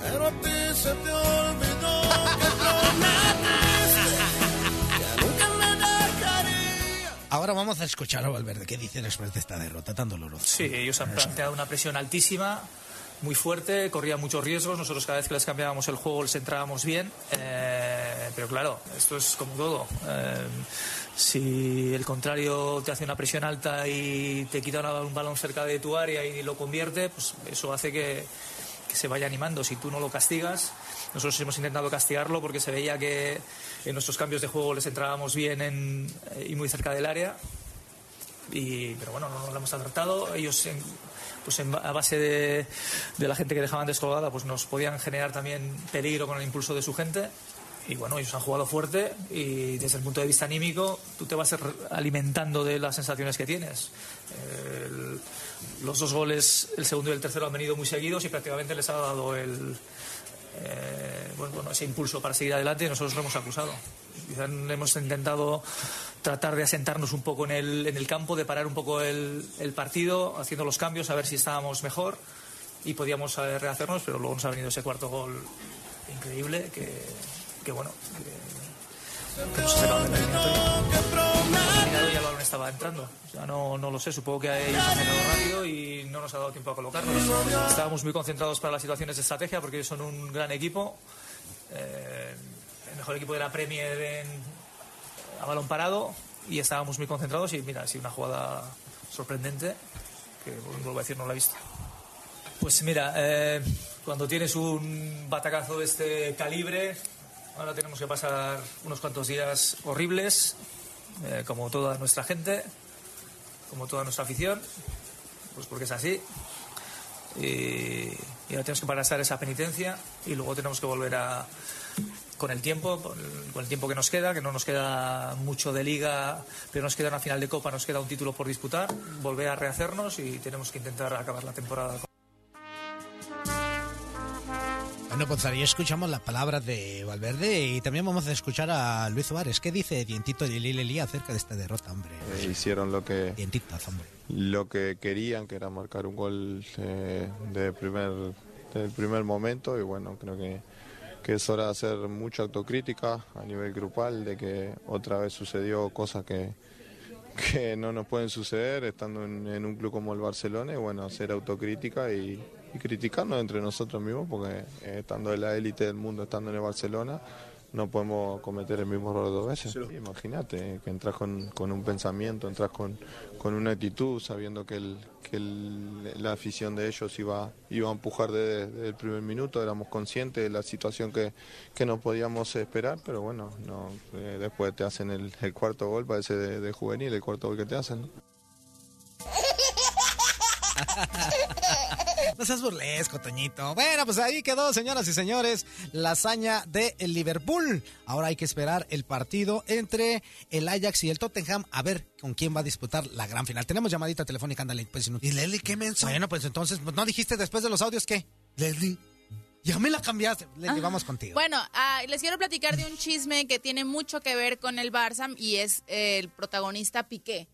Speaker 8: Pero a ti se te olvidó que nunca me dejaría.
Speaker 11: Ahora vamos a escuchar a Valverde. ¿Qué dice después de esta derrota tan dolorosa?
Speaker 14: Sí, ellos han planteado una presión altísima, muy fuerte, corrían muchos riesgos. Nosotros cada vez que les cambiábamos el juego les entrábamos bien. Eh, pero claro, esto es como todo. Eh, si el contrario te hace una presión alta y te quita un balón cerca de tu área y lo convierte, pues eso hace que, se vaya animando. Si tú no lo castigas, nosotros hemos intentado castigarlo porque se veía que en nuestros cambios de juego les entrábamos bien en- eh, y muy cerca del área y pero bueno no, lo hemos acertado ellos pues en a base de, de la gente que dejaban descolgada pues nos podían generar también peligro con el impulso de su gente y bueno ellos han jugado fuerte y desde el punto de vista anímico tú te vas alimentando de las sensaciones que tienes los dos goles el segundo y el tercero han venido muy seguidos y prácticamente les ha dado el eh, bueno, ese impulso para seguir adelante y nosotros lo hemos acusado. Quizá hemos intentado tratar de asentarnos un poco en el, en el campo, de parar un poco el, el partido, haciendo los cambios, a ver si estábamos mejor y podíamos eh, rehacernos, pero luego nos ha venido ese cuarto gol increíble que, que bueno, que, que eliminatorio. Terminado y el balón estaba entrando. Sea, no, no lo sé, supongo que ellos han llegado rápido y no nos ha dado tiempo a colocarnos. Estábamos muy concentrados para las situaciones de estrategia porque ellos son un gran equipo. Eh, mejor equipo de la Premier a balón parado y estábamos muy concentrados y mira, ha sido una jugada sorprendente que vuelvo a decir no la he visto. Pues mira, eh, cuando tienes un batacazo de este calibre, ahora tenemos que pasar unos cuantos días horribles, eh, como toda nuestra gente, como toda nuestra afición, pues porque es así. Y, y ahora tenemos que pasar esa penitencia y luego tenemos que volver a, con el tiempo, con el, tiempo que nos queda, que no nos queda mucho de liga, pero nos queda una final de copa, nos queda un título por disputar, volver a rehacernos y tenemos que intentar acabar la temporada.
Speaker 11: Bueno, pues ahí escuchamos las palabras de Valverde y también vamos a escuchar a Luis Suárez. ¿Qué dice Dientito de Lili acerca de esta derrota, hombre?
Speaker 15: Eh, hicieron lo que
Speaker 11: Dientitas, hombre.
Speaker 15: lo que querían, que era marcar un gol eh, de primer, del primer momento y bueno, creo que, que es hora de hacer mucha autocrítica a nivel grupal, de que otra vez sucedió cosas que, que no nos pueden suceder estando en, un club como el Barcelona y bueno, hacer autocrítica y, y criticarnos entre nosotros mismos porque eh, estando en la élite del mundo, estando en el Barcelona, no podemos cometer el mismo error dos veces. Imagínate que entras con, con un pensamiento, entras con, con una actitud sabiendo que, el, que el- la afición de ellos iba, iba a empujar desde, desde el primer minuto, éramos conscientes de la situación que, que no podíamos esperar, pero bueno, no, eh, después te hacen el, el cuarto gol, parece de, de juvenil el cuarto gol que te hacen. ¿no?
Speaker 11: No seas burlesco, Toñito. Bueno, pues ahí quedó, señoras y señores, la hazaña de el Liverpool. Ahora hay que esperar el partido entre el Ajax y el Tottenham a ver con quién va a disputar la gran final. Tenemos llamadita telefónica, ándale. Pues, ¿Y
Speaker 12: Leslie qué menso?
Speaker 11: Bueno, pues entonces, pues, ¿no dijiste después de los audios qué? Leslie. Ya me la cambiaste. Leslie,
Speaker 7: Ah.
Speaker 11: vamos contigo.
Speaker 7: Bueno, ah, les quiero platicar de un chisme que tiene mucho que ver con el Barça y es eh, el protagonista Piqué.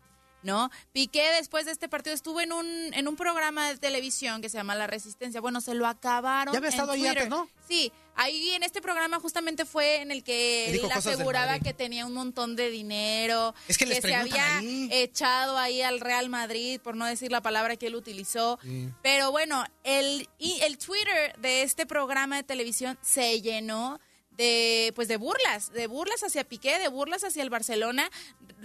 Speaker 7: ¿No? Piqué después de este partido estuvo en un en un programa de televisión que se llama La Resistencia. Bueno, se lo acabaron.
Speaker 11: Ya había
Speaker 7: en
Speaker 11: estado ahí
Speaker 7: Twitter.
Speaker 11: antes, ¿no?
Speaker 7: Sí, ahí en este programa justamente fue en el que él aseguraba que tenía un montón de dinero,
Speaker 11: Es que les
Speaker 7: se había
Speaker 11: ahí.
Speaker 7: echado ahí al Real Madrid, por no decir la palabra que él utilizó.
Speaker 11: Sí.
Speaker 7: Pero bueno, el, y el Twitter de este programa de televisión se llenó de pues de burlas, de burlas hacia Piqué, de burlas hacia el Barcelona,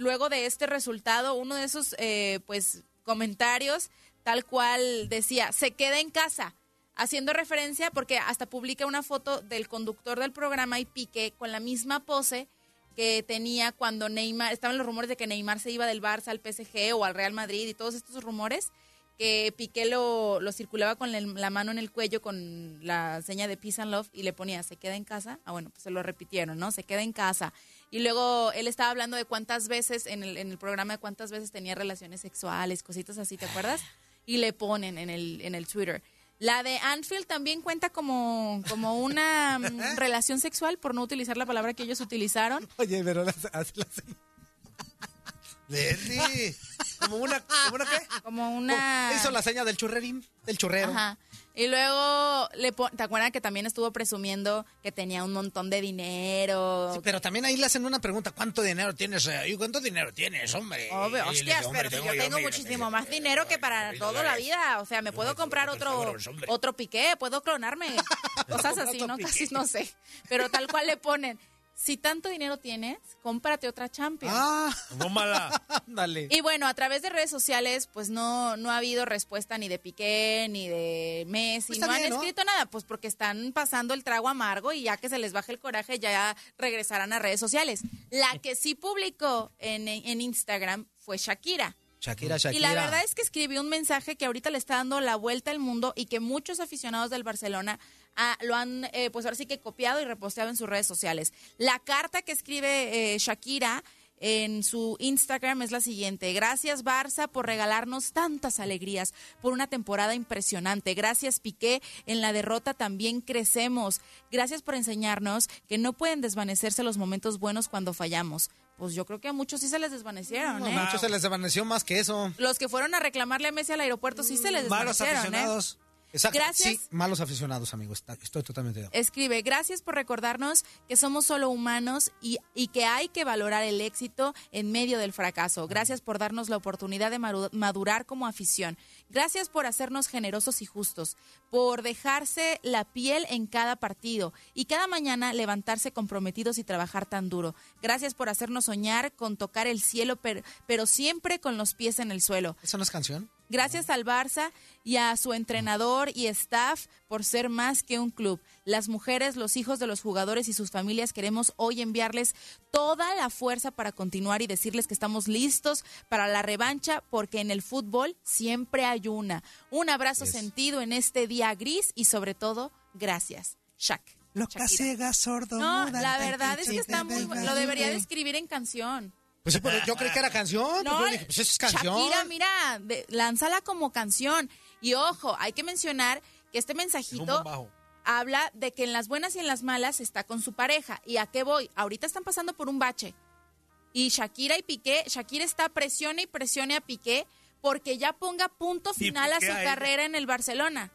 Speaker 7: luego de este resultado, uno de esos eh, pues comentarios tal cual decía, se queda en casa, haciendo referencia porque hasta publica una foto del conductor del programa y Piqué con la misma pose que tenía cuando Neymar, estaban los rumores de que Neymar se iba del Barça al PSG o al Real Madrid y todos estos rumores, que Piqué lo, lo circulaba con la mano en el cuello con la seña de Peace and Love y le ponía, ¿se queda en casa? Ah, bueno, pues se lo repitieron, ¿no? Se queda en casa. Y luego él estaba hablando de cuántas veces, en el, en el programa, de cuántas veces tenía relaciones sexuales, cositas así, ¿te acuerdas? Y le ponen en el, en el Twitter. La de Anfield también cuenta como, como una mm, relación sexual, por no utilizar la palabra que ellos utilizaron.
Speaker 11: Oye, pero las, las- las-
Speaker 12: Leslie. ¿Como una, como una qué?
Speaker 7: Como una...
Speaker 11: Hizo la seña del churrerín, del churrero.
Speaker 7: Ajá. Y luego, le ¿te acuerdas que también estuvo presumiendo que tenía un montón de dinero?
Speaker 11: Sí, pero también ahí le hacen una pregunta, ¿cuánto dinero tienes? eh? ¿Y cuánto dinero tienes, hombre?
Speaker 7: Obvio, hostias,
Speaker 11: dice, "Hombre,
Speaker 7: pero si yo tengo
Speaker 11: mira,
Speaker 7: muchísimo más dinero que para toda la vida. O sea, me puedo comprar otro otro piqué, puedo clonarme. Cosas así, ¿no? Casi no sé. Pero tal cual le ponen, si tanto dinero tienes, cómprate otra Champions.
Speaker 11: Ah,
Speaker 3: Tómala.
Speaker 11: Ándale.
Speaker 7: Y bueno, a través de redes sociales, pues no, no ha habido respuesta ni de Piqué, ni de Messi,
Speaker 11: Pues
Speaker 7: no han
Speaker 11: ¿no?
Speaker 7: escrito nada, pues porque están pasando el trago amargo y ya que se les baje el coraje, ya regresarán a redes sociales. La que sí publicó en, en Instagram fue Shakira.
Speaker 11: Shakira, Shakira.
Speaker 7: Y la verdad es que escribió un mensaje que ahorita le está dando la vuelta al mundo y que muchos aficionados del Barcelona ah, lo han, eh, pues ahora sí que copiado y reposteado en sus redes sociales. La carta que escribe eh, Shakira en su Instagram es la siguiente. Gracias Barça por regalarnos tantas alegrías, por una temporada impresionante. Gracias Piqué, en la derrota también crecemos. Gracias por enseñarnos que no pueden desvanecerse los momentos buenos cuando fallamos. Pues yo creo que a muchos sí se les desvanecieron,
Speaker 11: No,
Speaker 7: ¿eh?
Speaker 11: mucho se les desvaneció más que eso.
Speaker 7: Los que fueron a reclamarle a Messi al aeropuerto sí se les
Speaker 11: Malos
Speaker 7: desvanecieron, ¿eh?
Speaker 11: Exacto.
Speaker 7: Gracias.
Speaker 11: Sí, malos aficionados, amigos. Está- Estoy totalmente de acuerdo.
Speaker 7: Escribe, gracias por recordarnos que somos solo humanos y, y que hay que valorar el éxito en medio del fracaso. Gracias por darnos la oportunidad de madurar como afición. Gracias por hacernos generosos y justos, por dejarse la piel en cada partido y cada mañana levantarse comprometidos y trabajar tan duro. Gracias por hacernos soñar con tocar el cielo, per- pero siempre con los pies en el suelo.
Speaker 11: ¿Eso no es canción?
Speaker 7: Gracias al Barça y a su entrenador y staff por ser más que un club. Las mujeres, los hijos de los jugadores y sus familias queremos hoy enviarles toda la fuerza para continuar y decirles que estamos listos para la revancha porque en el fútbol siempre hay una. Un abrazo sentido en este día gris y sobre todo, gracias. Shakira.
Speaker 12: ciega, sordo,
Speaker 7: No, la verdad es que está muy...
Speaker 12: venga,
Speaker 7: Lo debería de
Speaker 12: libre.
Speaker 7: escribir en canción.
Speaker 11: Pues sí, pero yo creí que era canción.
Speaker 7: No,
Speaker 11: pues yo dije, pues eso es canción.
Speaker 7: Shakira, mira, lánzala como canción. Y ojo, hay que mencionar que este mensajito habla de que en las buenas y en las malas está con su pareja. ¿Y a qué voy? Ahorita están pasando por un bache. Y Shakira y Piqué, Shakira está presione y presione a Piqué porque ya ponga punto final a su
Speaker 12: a
Speaker 7: carrera en el Barcelona.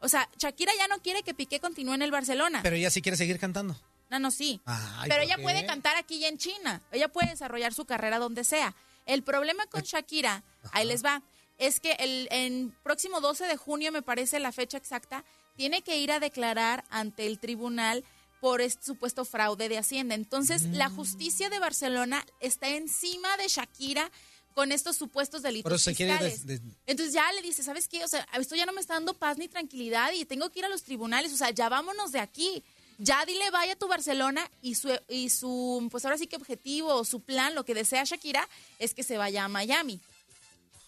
Speaker 7: O sea, Shakira ya no quiere que Piqué continúe en el Barcelona.
Speaker 11: Pero ella sí quiere seguir cantando.
Speaker 7: No, no, sí.
Speaker 11: Ay,
Speaker 7: Pero
Speaker 11: ¿por
Speaker 7: ella
Speaker 11: qué?
Speaker 7: puede cantar aquí y en China. Ella puede desarrollar su carrera donde sea. El problema con Shakira, ahí les va, es que el en próximo 12 de junio, me parece la fecha exacta, tiene que ir a declarar ante el tribunal por este supuesto fraude de Hacienda. Entonces, la justicia de Barcelona está encima de Shakira con estos supuestos delitos
Speaker 11: Pero se quiere
Speaker 7: fiscales. Entonces ya le dice, ¿sabes qué? O sea, esto ya no me está dando paz ni tranquilidad y tengo que ir a los tribunales. O sea, ya vámonos de aquí. Ya dile vaya a tu Barcelona y su, y su, pues ahora sí que objetivo o su plan, lo que desea Shakira, es que se vaya a Miami.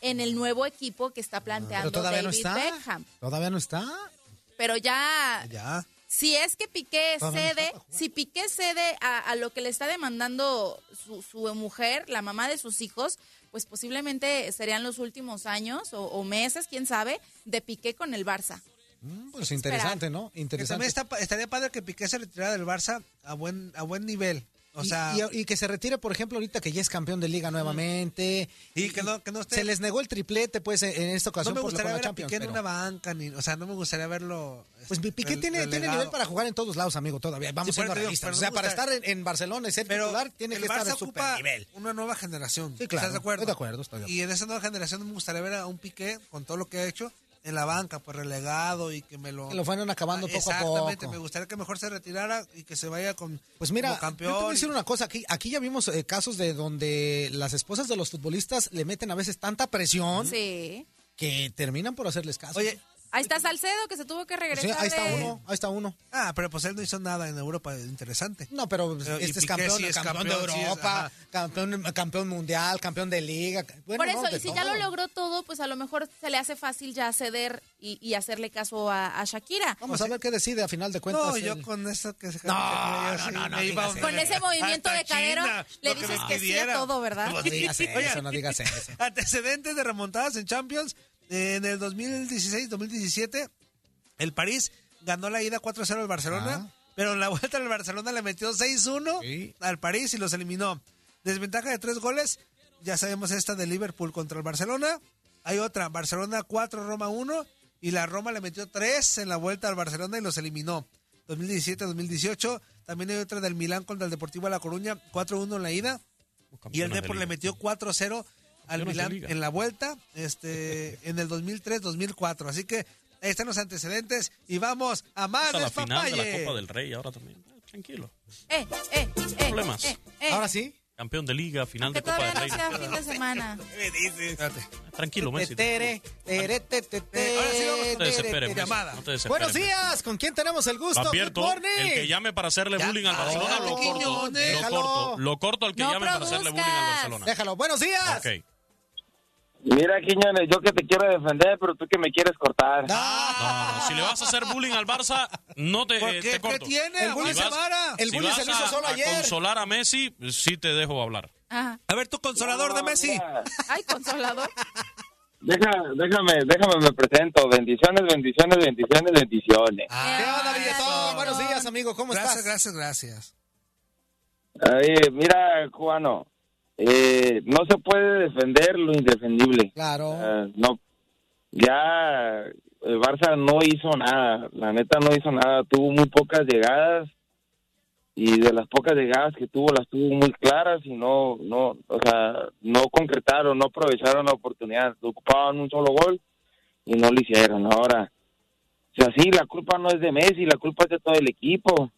Speaker 7: En el nuevo equipo que está planteando
Speaker 11: Pero todavía no
Speaker 7: David
Speaker 11: está.
Speaker 7: Beckham.
Speaker 11: Todavía no está.
Speaker 7: Pero ya,
Speaker 11: Ya.
Speaker 7: si es que Piqué
Speaker 11: Todavía no
Speaker 7: cede, si Piqué cede a, a lo que le está demandando su, su mujer, la mamá de sus hijos, pues posiblemente serían los últimos años o, o meses, quién sabe, de Piqué con el Barça.
Speaker 11: Pues interesante, ¿no?
Speaker 5: Que
Speaker 11: Interesante.
Speaker 5: también está, estaría padre que Piqué se retirara del Barça a buen, a buen nivel. O sea,
Speaker 11: y, y que se retire, por ejemplo, ahorita que ya es campeón de liga nuevamente.
Speaker 5: Y que no, que no esté-
Speaker 11: Se les negó el triplete, pues, en en esta
Speaker 5: no
Speaker 11: ocasión
Speaker 5: me
Speaker 11: por la
Speaker 5: gustaría ver a
Speaker 11: Champions.
Speaker 5: Piqué en
Speaker 11: pero-
Speaker 5: una banca, ni, o sea, no me gustaría verlo.
Speaker 11: Pues Piqué tiene, nivel para jugar en todos lados, amigo, todavía. Vamos
Speaker 5: Sí, por eso digo,
Speaker 11: realistas. O sea,
Speaker 5: me
Speaker 11: para estar en, en Barcelona y ser
Speaker 5: Pero
Speaker 11: titular, tiene
Speaker 5: el
Speaker 11: que estar en
Speaker 5: ocupa
Speaker 11: nivel.
Speaker 5: una nueva generación.
Speaker 11: Sí, claro,
Speaker 5: ¿Estás de acuerdo?
Speaker 11: estoy de acuerdo, estoy de acuerdo.
Speaker 5: Y en esa nueva generación me gustaría ver a un Piqué con todo lo que ha hecho en la banca, pues relegado y que me lo...
Speaker 11: Que lo fueron acabando
Speaker 5: Ah,
Speaker 11: poco a
Speaker 5: Exactamente,
Speaker 11: poco.
Speaker 5: me gustaría que mejor se retirara y que se vaya con
Speaker 11: Pues mira,
Speaker 5: como campeón.
Speaker 11: yo te voy a
Speaker 5: y-
Speaker 11: decir una cosa. Aquí, aquí ya vimos eh, casos de donde las esposas de los futbolistas le meten a veces tanta presión
Speaker 7: Sí.
Speaker 11: que terminan por hacerles caso.
Speaker 5: Oye,
Speaker 7: Ahí está Salcedo, que se tuvo que
Speaker 11: Sí,
Speaker 7: regresar.
Speaker 11: ahí está
Speaker 7: de-
Speaker 11: uno, ahí está uno.
Speaker 5: Ah, pero pues él no hizo nada en Europa interesante.
Speaker 11: No, pero
Speaker 5: Pero, y
Speaker 11: este es campeón,
Speaker 5: sí es
Speaker 11: campeón,
Speaker 5: campeón,
Speaker 11: de
Speaker 5: sí es,
Speaker 11: Europa, campeón, campeón mundial, campeón de liga. Bueno,
Speaker 7: Por eso,
Speaker 11: no,
Speaker 7: y si
Speaker 11: todo.
Speaker 7: ya lo logró todo, pues a lo mejor se le hace fácil ya ceder y, y hacerle caso a, a Shakira.
Speaker 11: Vamos a ver qué decide a final de cuentas.
Speaker 5: No, yo con eso que se
Speaker 11: No, no,
Speaker 5: sí
Speaker 11: no, no
Speaker 5: me iba-.
Speaker 7: Con ese movimiento
Speaker 5: Hasta
Speaker 7: de cadero,
Speaker 5: China,
Speaker 7: le
Speaker 5: que
Speaker 7: dices que sí a todo, ¿verdad?
Speaker 11: No digas eso, no digas eso.
Speaker 5: Antecedentes de remontadas en Champions. En el 2016-2017, el París ganó la ida 4-0 al Barcelona,
Speaker 11: Ah.
Speaker 5: pero en la vuelta el Barcelona le metió 6-1
Speaker 11: Sí.
Speaker 5: al París y los eliminó. Desventaja de tres goles, ya sabemos esta de Liverpool contra el Barcelona. Hay otra, Barcelona 4, Roma 1, y la Roma le metió 3 en la vuelta al Barcelona y los eliminó. 2017-2018, también hay otra del Milán contra el Deportivo de La Coruña, 4-1 en la ida. Y el Depor le metió 4-0 al Milán en la vuelta este en el 2003-2004. Así que ahí están los antecedentes y vamos a más
Speaker 6: Hasta la final de la. Copa del Rey ahora también. Eh, Tranquilo.
Speaker 7: Eh, eh, eh,
Speaker 6: Problemas.
Speaker 7: eh, eh.
Speaker 11: Ahora sí.
Speaker 6: Campeón de liga, final
Speaker 7: Que
Speaker 6: de Copa
Speaker 7: todavía
Speaker 6: del
Speaker 7: no
Speaker 6: Rey.
Speaker 7: sea fin de semana.
Speaker 5: Espérate.
Speaker 6: Tranquilo, Messi.
Speaker 11: Tere, tere, te, te, te,
Speaker 5: ahora sí vamos
Speaker 6: No te desesperes,
Speaker 11: tere,
Speaker 5: llamada.
Speaker 6: No te desesperes.
Speaker 11: Buenos días, ¿con quién tenemos el gusto? morning.
Speaker 6: el que llame para hacerle
Speaker 5: Ya,
Speaker 6: bullying al Barcelona, lo corto. Lo corto. Lo corto al que
Speaker 7: No
Speaker 6: llame para hacerle bullying al
Speaker 7: produzcas.
Speaker 6: Barcelona.
Speaker 11: Déjalo, buenos días.
Speaker 6: Ok.
Speaker 16: Mira, Quiñones, yo que te quiero defender, pero tú que me quieres cortar.
Speaker 6: No, no, si le vas a hacer bullying al Barça, no te,
Speaker 5: ¿Por
Speaker 6: eh,
Speaker 5: qué?
Speaker 6: te corto.
Speaker 5: ¿Qué tiene?
Speaker 11: El bullying
Speaker 6: Si
Speaker 11: se-
Speaker 6: vas-
Speaker 5: Vara.
Speaker 11: el
Speaker 6: si
Speaker 11: bullying se lo hizo
Speaker 6: a-
Speaker 11: solo
Speaker 6: a
Speaker 11: ayer.
Speaker 6: consolar a Messi, sí te dejo hablar.
Speaker 7: Ajá.
Speaker 5: A ver, tu consolador de Messi.
Speaker 16: Mira,
Speaker 7: Ay, consolador.
Speaker 16: deja, déjame, déjame, me presento. Bendiciones, bendiciones, bendiciones, bendiciones.
Speaker 11: ¿Qué onda? Buenos días, amigo, ¿cómo
Speaker 5: Gracias,
Speaker 11: estás?
Speaker 5: gracias, gracias.
Speaker 16: Ay, mira, cubano, eh, no se puede defender lo indefendible.
Speaker 11: Claro.
Speaker 16: Eh, no, ya el Barça no hizo nada, la neta no hizo nada, tuvo muy pocas llegadas y de las pocas llegadas que tuvo las tuvo muy claras y no, no, o sea, no concretaron, no aprovecharon la oportunidad, ocupaban un solo gol y no lo hicieron. Ahora, o sea, sí, la culpa no es de Messi, la culpa es de todo el equipo.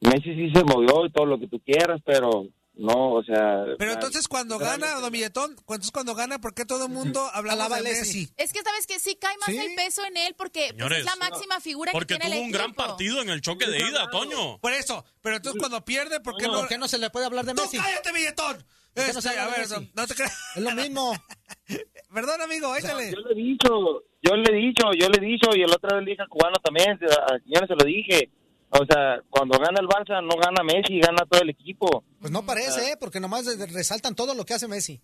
Speaker 16: Messi sí se movió y todo lo que tú quieras, pero no, o sea...
Speaker 5: Pero entonces cuando gana, Don Milletón, entonces cuando gana, ¿por qué todo el mundo hablaba de
Speaker 11: Messi.
Speaker 5: Messi?
Speaker 7: Es que sabes que sí cae más
Speaker 11: Sí.
Speaker 7: el peso en él porque pues,
Speaker 6: Señores,
Speaker 7: es la máxima figura
Speaker 6: Porque
Speaker 7: que tiene
Speaker 6: tuvo
Speaker 7: el
Speaker 6: un gran partido en el choque de ida, Toño.
Speaker 5: Por eso, pero entonces cuando pierde, ¿por qué no?
Speaker 11: ¿Por qué no se le puede hablar de
Speaker 5: ¡Tú
Speaker 11: Messi?
Speaker 5: cállate, billetón!
Speaker 11: no
Speaker 5: Este,
Speaker 11: habla
Speaker 5: a ver, no te creas.
Speaker 11: Es lo mismo.
Speaker 5: Perdón, amigo, échale.
Speaker 16: Yo le he dicho, yo le he dicho, yo le he dicho y el otro vez le dije al cubano también, a señores se lo dije. O sea, cuando gana el Barça no gana Messi, gana todo el equipo.
Speaker 11: Pues no parece, ¿eh? Porque nomás resaltan todo lo que hace Messi.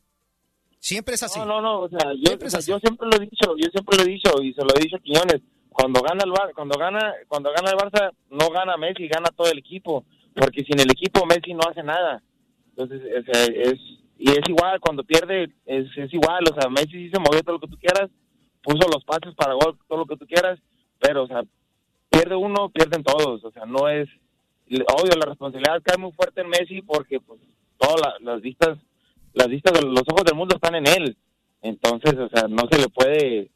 Speaker 11: Siempre es así.
Speaker 16: No, no, no, o sea, yo,
Speaker 11: Siempre
Speaker 16: o
Speaker 11: es
Speaker 16: sea,
Speaker 11: así.
Speaker 16: yo siempre lo he dicho, yo siempre lo he dicho y se lo he dicho a Quiñones. Cuando gana el Bar, cuando gana, cuando gana el Barça no gana Messi, gana todo el equipo, porque sin el equipo Messi no hace nada. Entonces, o sea, es y es igual cuando pierde es, es igual, o sea, Messi sí se movió todo lo que tú quieras, puso los pases para gol, todo lo que tú quieras, pero o sea, pierde uno, pierden todos, o sea, no es obvio la responsabilidad cae muy fuerte en Messi porque pues todas la- las vistas las vistas los ojos del mundo están en él. Entonces, o sea, no se le puede,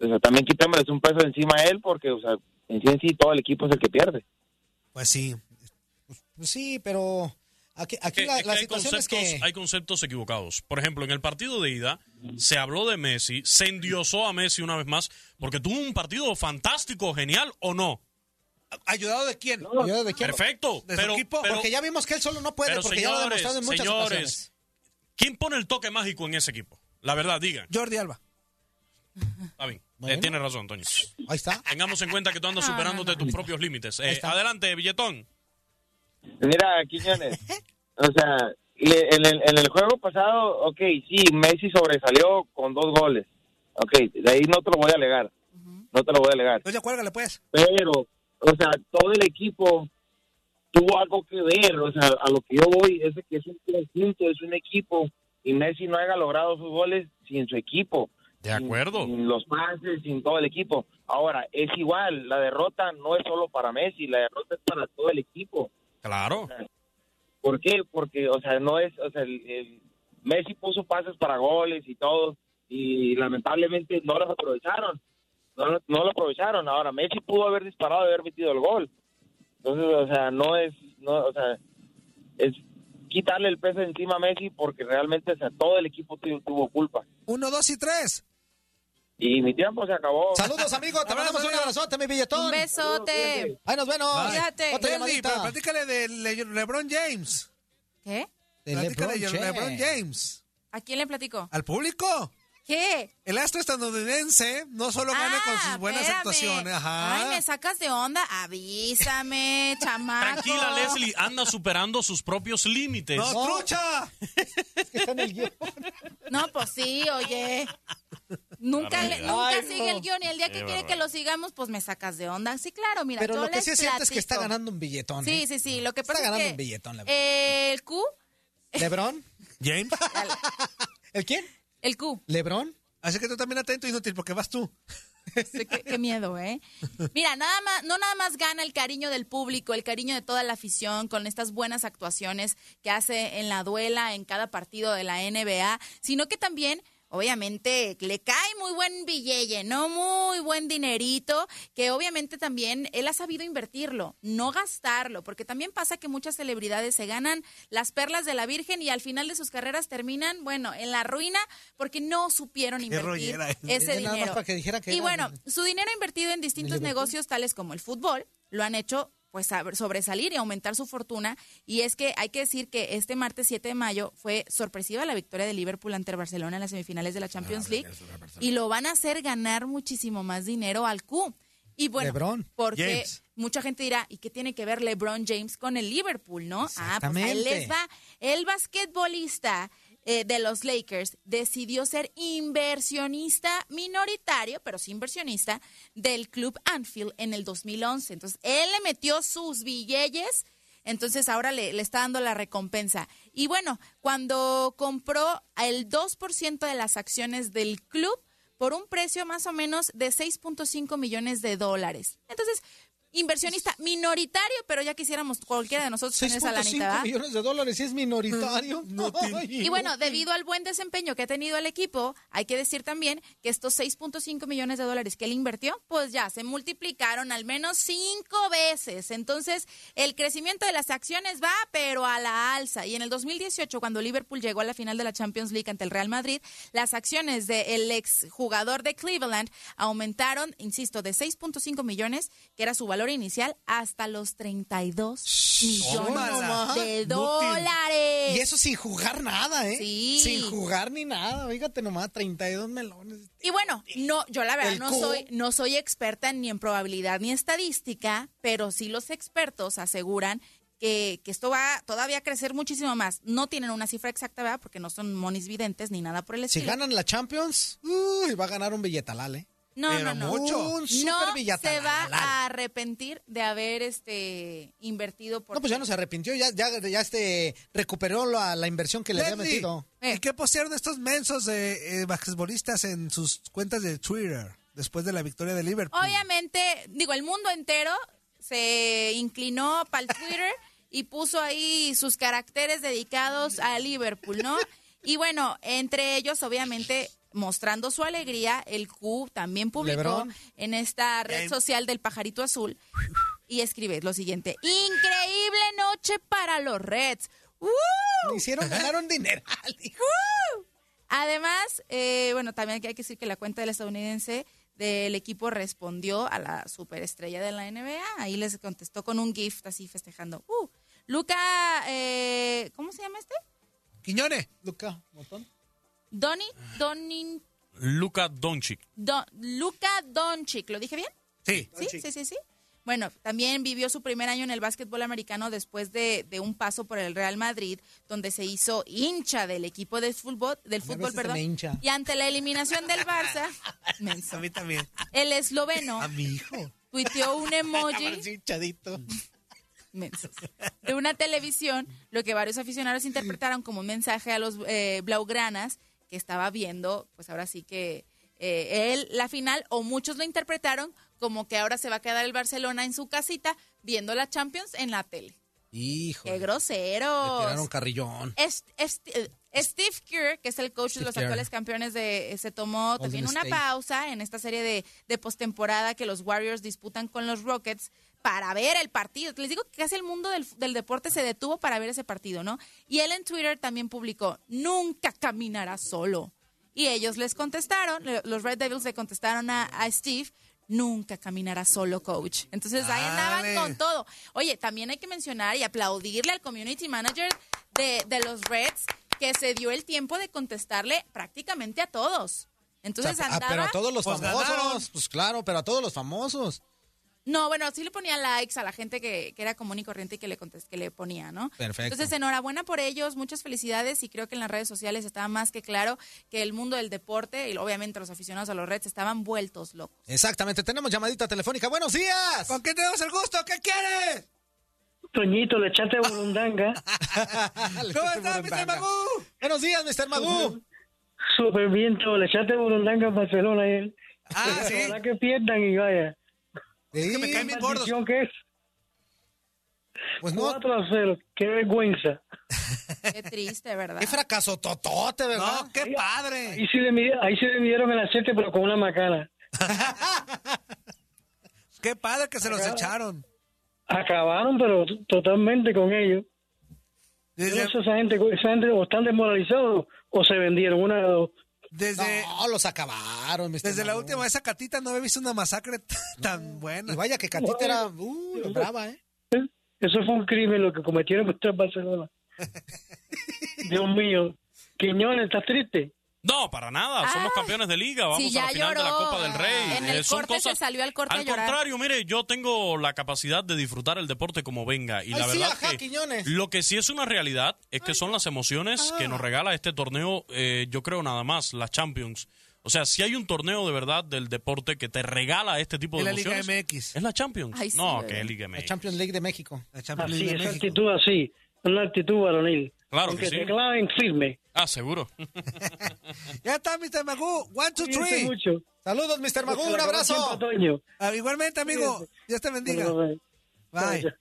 Speaker 16: o sea, también quitémosles un peso encima a él porque, o sea, en sí en sí todo el equipo es el que pierde.
Speaker 12: Pues sí.
Speaker 11: Pues sí, pero aquí, aquí
Speaker 6: Que-
Speaker 11: la,
Speaker 6: es que
Speaker 11: la
Speaker 6: hay,
Speaker 11: situación es
Speaker 6: conceptos,
Speaker 11: que...
Speaker 6: hay conceptos equivocados. Por ejemplo, en el partido de ida se habló de Messi, se endiosó a Messi una vez más, porque tuvo un partido fantástico, genial o no.
Speaker 12: ¿Ayudado de quién?
Speaker 11: ¿Ayudado de quién?
Speaker 6: Perfecto,
Speaker 12: ¿De su
Speaker 6: pero,
Speaker 12: equipo?
Speaker 6: pero-
Speaker 11: porque ya vimos que él solo no puede,
Speaker 6: pero
Speaker 11: porque ya lo ha
Speaker 6: señores,
Speaker 11: demostrado en muchas
Speaker 6: señores,
Speaker 11: ocasiones.
Speaker 6: ¿quién pone el toque mágico en ese equipo? La verdad, digan.
Speaker 12: Jordi Alba.
Speaker 6: Está bien.
Speaker 11: Bueno.
Speaker 6: Eh, tienes razón, Antonio.
Speaker 11: Ahí está.
Speaker 6: Tengamos en cuenta que tú andas
Speaker 7: No, no,
Speaker 6: superándote tus propios límites. Eh, adelante, Billetón.
Speaker 16: Mira, Quiñones, o sea, en el, en el juego pasado, ok, sí, Messi sobresalió con dos goles. Ok, de ahí no te lo voy a alegar. No te lo voy a alegar.
Speaker 12: Entonces, cuélgale, pues.
Speaker 16: Pero, o sea, todo el equipo tuvo algo que ver. O sea, a lo que yo voy es de que es un conjunto, es un equipo. Y Messi no haya logrado sus goles sin su equipo.
Speaker 6: De acuerdo.
Speaker 16: Sin los pases, sin todo el equipo. Ahora, es igual, la derrota no es solo para Messi, la derrota es para todo el equipo.
Speaker 6: Claro.
Speaker 16: ¿Por qué? Porque, o sea, no es, o sea, el, el- Messi puso pases para goles y todo, y lamentablemente no los aprovecharon. No, lo- no lo aprovecharon. Ahora, Messi pudo haber disparado y haber metido el gol. Entonces, o sea, no es, no, o sea, es quitarle el peso encima a Messi porque realmente, o sea, todo el equipo tu- tuvo culpa.
Speaker 12: Uno, dos y tres.
Speaker 16: Y mi tiempo se acabó.
Speaker 11: Saludos, amigo. Te mandamos un abrazote, mi billetón.
Speaker 7: Un besote.
Speaker 11: Ahí nos vemos.
Speaker 7: Fíjate.
Speaker 11: Otra llamadita.
Speaker 12: pero platícale de Le- LeBron James.
Speaker 7: ¿Qué?
Speaker 11: De
Speaker 12: Platícale
Speaker 11: LeBron
Speaker 12: de. LeBron James.
Speaker 7: ¿A quién le platico?
Speaker 12: ¿Al público?
Speaker 7: ¿Qué?
Speaker 12: El astro estadounidense no solo gana con sus buenas
Speaker 7: Ah, espérame.
Speaker 12: actuaciones. Ajá.
Speaker 7: Ay, me sacas de onda. Avísame, chamaco.
Speaker 6: Tranquila, Leslie, anda superando sus propios límites.
Speaker 12: ¡No, trucha!
Speaker 11: Es que está en el guion.
Speaker 7: No, pues sí, oye. Nunca, le- nunca
Speaker 11: Ay,
Speaker 7: sigue
Speaker 11: no.
Speaker 7: el guion y el día que quiere que lo sigamos, pues me sacas de onda. Sí, claro, mira,
Speaker 11: Pero
Speaker 7: yo
Speaker 11: lo que sí es cierto es que está ganando un billetón.
Speaker 7: Sí,
Speaker 11: ¿eh?
Speaker 7: sí, sí. Lo que
Speaker 11: Está
Speaker 7: pasa
Speaker 11: ganando
Speaker 7: es que
Speaker 11: un billetón, la verdad.
Speaker 7: el Q,
Speaker 11: ¿Lebron?
Speaker 12: James.
Speaker 11: ¿El quién?
Speaker 7: el Q.
Speaker 11: ¿Lebron?
Speaker 12: Así que tú también atento, inútil, porque vas tú.
Speaker 7: Sí, qué, qué miedo, ¿eh? Mira, nada más, no nada más gana el cariño del público, el cariño de toda la afición con estas buenas actuaciones que hace en la duela, en cada partido de la NBA, sino que también obviamente le cae muy buen billete, ¿no? Muy buen dinerito, que obviamente también él ha sabido invertirlo, no gastarlo, porque también pasa que muchas celebridades se ganan las perlas de la Virgen y al final de sus carreras terminan, bueno, en la ruina porque no supieron invertir ese
Speaker 11: Nada más
Speaker 7: dinero.
Speaker 11: para que dijera que
Speaker 7: y bueno, su dinero invertido en distintos negocios tales como el fútbol lo han hecho pues a- sobresalir y aumentar su fortuna y es que hay que decir que este martes 7 de mayo fue sorpresiva la victoria de Liverpool ante el Barcelona en las semifinales de la Champions League y lo van a hacer ganar muchísimo más dinero al Q. Y bueno,
Speaker 11: LeBron
Speaker 7: porque
Speaker 12: James.
Speaker 7: mucha gente dirá, ¿y qué tiene que ver LeBron James con el Liverpool, no? Ah, pues
Speaker 11: Exactamente.
Speaker 7: les va. El basquetbolista eh, de los Lakers decidió ser inversionista minoritario, pero sí inversionista, del Club Anfield en el 2011. Entonces, él le metió sus billetes, entonces ahora le, le está dando la recompensa. Y bueno, cuando compró el 2% de las acciones del club, por un precio más o menos de 6.5 millones de dólares. Entonces, inversionista minoritario, pero ya quisiéramos cualquiera de nosotros tener esa lanita,
Speaker 11: 6.5
Speaker 7: ¿verdad?
Speaker 11: millones de dólares y es minoritario. Ay,
Speaker 7: Y bueno, debido al buen desempeño que ha tenido el equipo, hay que decir también que estos 6.5 millones de dólares que él invirtió, pues ya se multiplicaron al menos cinco veces. Entonces, el crecimiento de las acciones va, pero a la alza. Y en el 2018, cuando Liverpool llegó a la final de la Champions League ante el Real Madrid, las acciones del ex jugador de Cleveland aumentaron, insisto, de 6.5 millones, que era su valor inicial, hasta los 32 millones
Speaker 11: Tómala.
Speaker 7: de dólares.
Speaker 11: Y eso sin jugar nada, ¿eh?
Speaker 7: Sí.
Speaker 11: Sin jugar ni nada. Fíjate nomás, 32 melones.
Speaker 7: Y bueno, no, yo la verdad
Speaker 11: El
Speaker 7: no
Speaker 11: cubo.
Speaker 7: soy, no soy experta ni en probabilidad ni estadística, pero sí los expertos aseguran que, que esto va todavía a crecer muchísimo más. No tienen una cifra exacta, ¿verdad? Porque no son monis videntes ni nada por el
Speaker 11: Si
Speaker 7: estilo.
Speaker 11: ganan la Champions, uy, va a ganar un billetalal, ¿eh?
Speaker 7: No,
Speaker 11: pero
Speaker 7: no, no.
Speaker 11: mucho. Un super
Speaker 7: no se va a arrepentir de haber este invertido por
Speaker 11: No, pues ya no se arrepintió, ya, ya, ya este, recuperó la, la inversión que le había metido.
Speaker 12: ¿Y qué postearon estos mensos de eh, basquetbolistas en sus cuentas de Twitter después de la victoria de Liverpool?
Speaker 7: Obviamente, digo, el mundo entero se inclinó para el Twitter y puso ahí sus caracteres dedicados a Liverpool, ¿no? Y bueno, entre ellos, obviamente, mostrando su alegría, el Q también publicó en esta red social del pajarito azul y escribe lo siguiente: Increíble noche para los Reds. ¡Uh!
Speaker 11: Hicieron, ganaron dinero.
Speaker 7: ¡Uh! Además, eh, bueno, también hay que decir que la cuenta del estadounidense del equipo respondió a la superestrella de la NBA. Ahí les contestó con un gift así festejando. Uh, Luca, eh, ¿cómo se llama este?
Speaker 12: Quiñones.
Speaker 11: Luca, botón.
Speaker 7: Donny, Donin,
Speaker 6: Luka Doncic.
Speaker 7: Don, Luca Doncic, ¿lo dije bien?
Speaker 12: Sí.
Speaker 7: Sí, sí, sí, sí. Bueno, también vivió su primer año en el básquetbol americano después de, de un paso por el Real Madrid, donde se hizo hincha del equipo de fútbol, del fútbol, perdón.
Speaker 11: me hincha.
Speaker 7: Y ante la eliminación del Barça,
Speaker 12: A mí también.
Speaker 7: el esloveno
Speaker 12: A mi hijo.
Speaker 7: tuiteó un emoji mensos, de una televisión, lo que varios aficionados interpretaron como un mensaje a los eh, blaugranas que estaba viendo, pues ahora sí que eh, él la final, o muchos lo interpretaron como que ahora se va a quedar el Barcelona en su casita viendo la Champions en la tele.
Speaker 11: Hijo.
Speaker 7: ¡Qué
Speaker 11: Le
Speaker 7: groseros!
Speaker 11: tiraron carrillón.
Speaker 7: Es- es- eh, Steve Kerr, que es el coach de los
Speaker 11: Kerr.
Speaker 7: actuales campeones de eh, se tomó también una
Speaker 11: State.
Speaker 7: pausa en esta serie de, de postemporada que los Warriors disputan con los Rockets para ver el partido. Les digo que casi el mundo del, del deporte se detuvo para ver ese partido, ¿no? Y él en Twitter también publicó, nunca caminará solo. Y ellos les contestaron, los Red Devils le contestaron a, a Steve, nunca caminará solo, coach. Entonces ahí andaban
Speaker 12: Dale.
Speaker 7: con todo. Oye, también hay que mencionar y aplaudirle al community manager de, de los Reds que se dio el tiempo de contestarle prácticamente a todos. Entonces
Speaker 11: O sea, ah,
Speaker 7: andaba...
Speaker 11: pero a todos los
Speaker 12: Pues
Speaker 11: famosos.
Speaker 12: ganaron.
Speaker 11: Pues claro, pero a todos los famosos.
Speaker 7: No, bueno, sí le ponía likes a la gente que, que era común y corriente y que le, contest- que le ponía, ¿no?
Speaker 11: Perfecto.
Speaker 7: Entonces, enhorabuena por ellos, muchas felicidades y creo que en las redes sociales estaba más que claro que el mundo del deporte y obviamente los aficionados a los Reds estaban vueltos locos.
Speaker 11: Exactamente, tenemos llamadita telefónica. ¡Buenos días!
Speaker 12: ¿Con qué tenemos el gusto? ¿Qué quieres?
Speaker 17: Toñito, le echaste burundanga.
Speaker 12: ¿Cómo estás, Mr. Magú?
Speaker 11: Buenos días, Mr. Magú.
Speaker 17: Súper bien, todo. Le echaste burundanga a Barcelona ayer.
Speaker 12: Ah, sí.
Speaker 17: Ojalá que pierdan y vaya.
Speaker 12: Es que me caen bien gordos.
Speaker 17: Maldición que es.
Speaker 11: Pues no,
Speaker 17: 4 a 0. Qué vergüenza.
Speaker 7: Qué triste, ¿verdad?
Speaker 11: qué fracaso totote, ¿verdad?
Speaker 12: No, qué padre.
Speaker 17: Ahí sí le, midi- ahí sí le midieron el aceite, pero con una macana.
Speaker 12: Qué padre que se los echaron.
Speaker 17: Acabaron, pero totalmente con ellos.
Speaker 12: Desde,
Speaker 17: esa gente, esa gente o están desmoralizados o se vendieron. Una de dos.
Speaker 12: Desde,
Speaker 11: No, los acabaron, Mr.
Speaker 12: desde la última vez a Catita no había visto una masacre tan buena.
Speaker 11: Y vaya que Catita era uh, brava, ¿eh?
Speaker 17: Eso fue un crimen lo que cometieron contra el Barcelona. Dios mío. Quiñones, ¿estás triste?
Speaker 6: No, para nada. Somos campeones de liga. Vamos a la final de la. Copa del Rey.
Speaker 7: En el
Speaker 6: Eh, son
Speaker 7: corte se salió al corte a
Speaker 6: Al contrario, mire, yo tengo la capacidad de disfrutar el deporte como venga. Y
Speaker 11: Ay,
Speaker 6: la
Speaker 11: sí,
Speaker 6: verdad
Speaker 11: ajá,
Speaker 6: que
Speaker 11: Quiñones.
Speaker 6: lo que sí es una realidad es que son las emociones
Speaker 11: Ah.
Speaker 6: que nos regala este torneo. eh, yo creo nada más, la Champions. O sea, si hay un torneo de verdad del deporte que te regala este tipo de
Speaker 12: la Liga
Speaker 6: emociones,
Speaker 12: MX.
Speaker 6: es la Champions.
Speaker 7: Ay, sí,
Speaker 6: no, que es Liga
Speaker 11: La
Speaker 6: MX.
Speaker 11: Champions League de México.
Speaker 12: La Champions
Speaker 17: Así,
Speaker 12: League de
Speaker 17: esa
Speaker 12: México.
Speaker 17: actitud así. Una actitud varonil.
Speaker 6: Claro que sí.
Speaker 17: te claven firme.
Speaker 6: Ah, seguro.
Speaker 12: Ya está, Mr. Magú. One, two, three.
Speaker 17: mucho.
Speaker 11: Saludos, Mr. Magú,
Speaker 17: Se
Speaker 11: un abrazo.
Speaker 12: Ah, igualmente, amigo. Dios te bendiga.
Speaker 17: Bueno,
Speaker 12: Bye.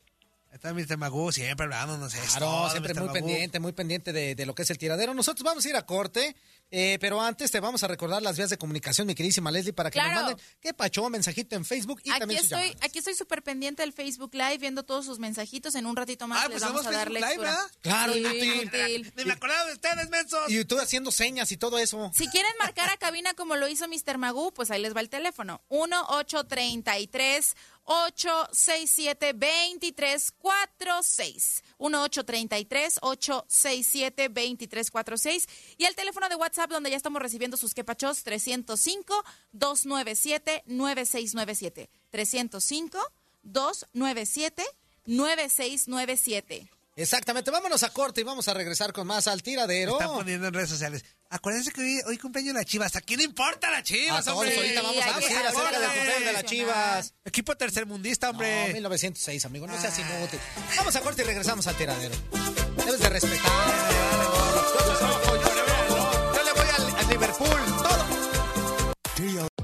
Speaker 12: Está Mr. Magú siempre hablándonos esto.
Speaker 11: Claro, siempre
Speaker 12: Mr.
Speaker 11: muy
Speaker 12: Magú.
Speaker 11: pendiente, muy pendiente de, de lo que es el tiradero. Nosotros vamos a ir a corte, eh, pero antes te vamos a recordar las vías de comunicación, mi queridísima Leslie, para que nos
Speaker 7: Claro.
Speaker 11: manden qué pacho, mensajito en Facebook y
Speaker 7: Aquí
Speaker 11: también sus
Speaker 7: estoy,
Speaker 11: llamadas.
Speaker 7: aquí estoy súper pendiente del Facebook Live, viendo todos sus mensajitos. En un ratito más
Speaker 12: Ah,
Speaker 7: les
Speaker 12: pues
Speaker 7: vamos a dar
Speaker 12: Facebook Live,
Speaker 7: lectura.
Speaker 12: ¿verdad?
Speaker 11: Claro,
Speaker 7: Sí,
Speaker 11: inútil.
Speaker 7: inútil.
Speaker 12: Ni me acordaba de ustedes, mensos.
Speaker 11: Y tú haciendo señas y todo eso.
Speaker 7: Si quieren marcar a cabina como lo hizo Mr. Magoo, pues ahí les va el teléfono. 1-833 867 2346 1-833 867 2346 y el teléfono de WhatsApp donde ya estamos recibiendo sus quepachos 305 297 9697 305 297 9697
Speaker 11: Exactamente, vámonos a corte y vamos a regresar con más al tiradero.
Speaker 12: Están poniendo en redes sociales. Acuérdense que hoy, hoy cumpleaños la Chivas. ¿A quién importa la
Speaker 11: A
Speaker 12: Chivas,
Speaker 11: todos
Speaker 12: hombre?
Speaker 11: ahorita vamos a decir acerca del cumpleaños de las chivas.
Speaker 12: Equipo tercermundista, hombre.
Speaker 11: No, 1906, amigo, no seas inútil. Vamos a corte y regresamos al tiradero. Debes de respetar. Yo le voy al, al Liverpool, todo.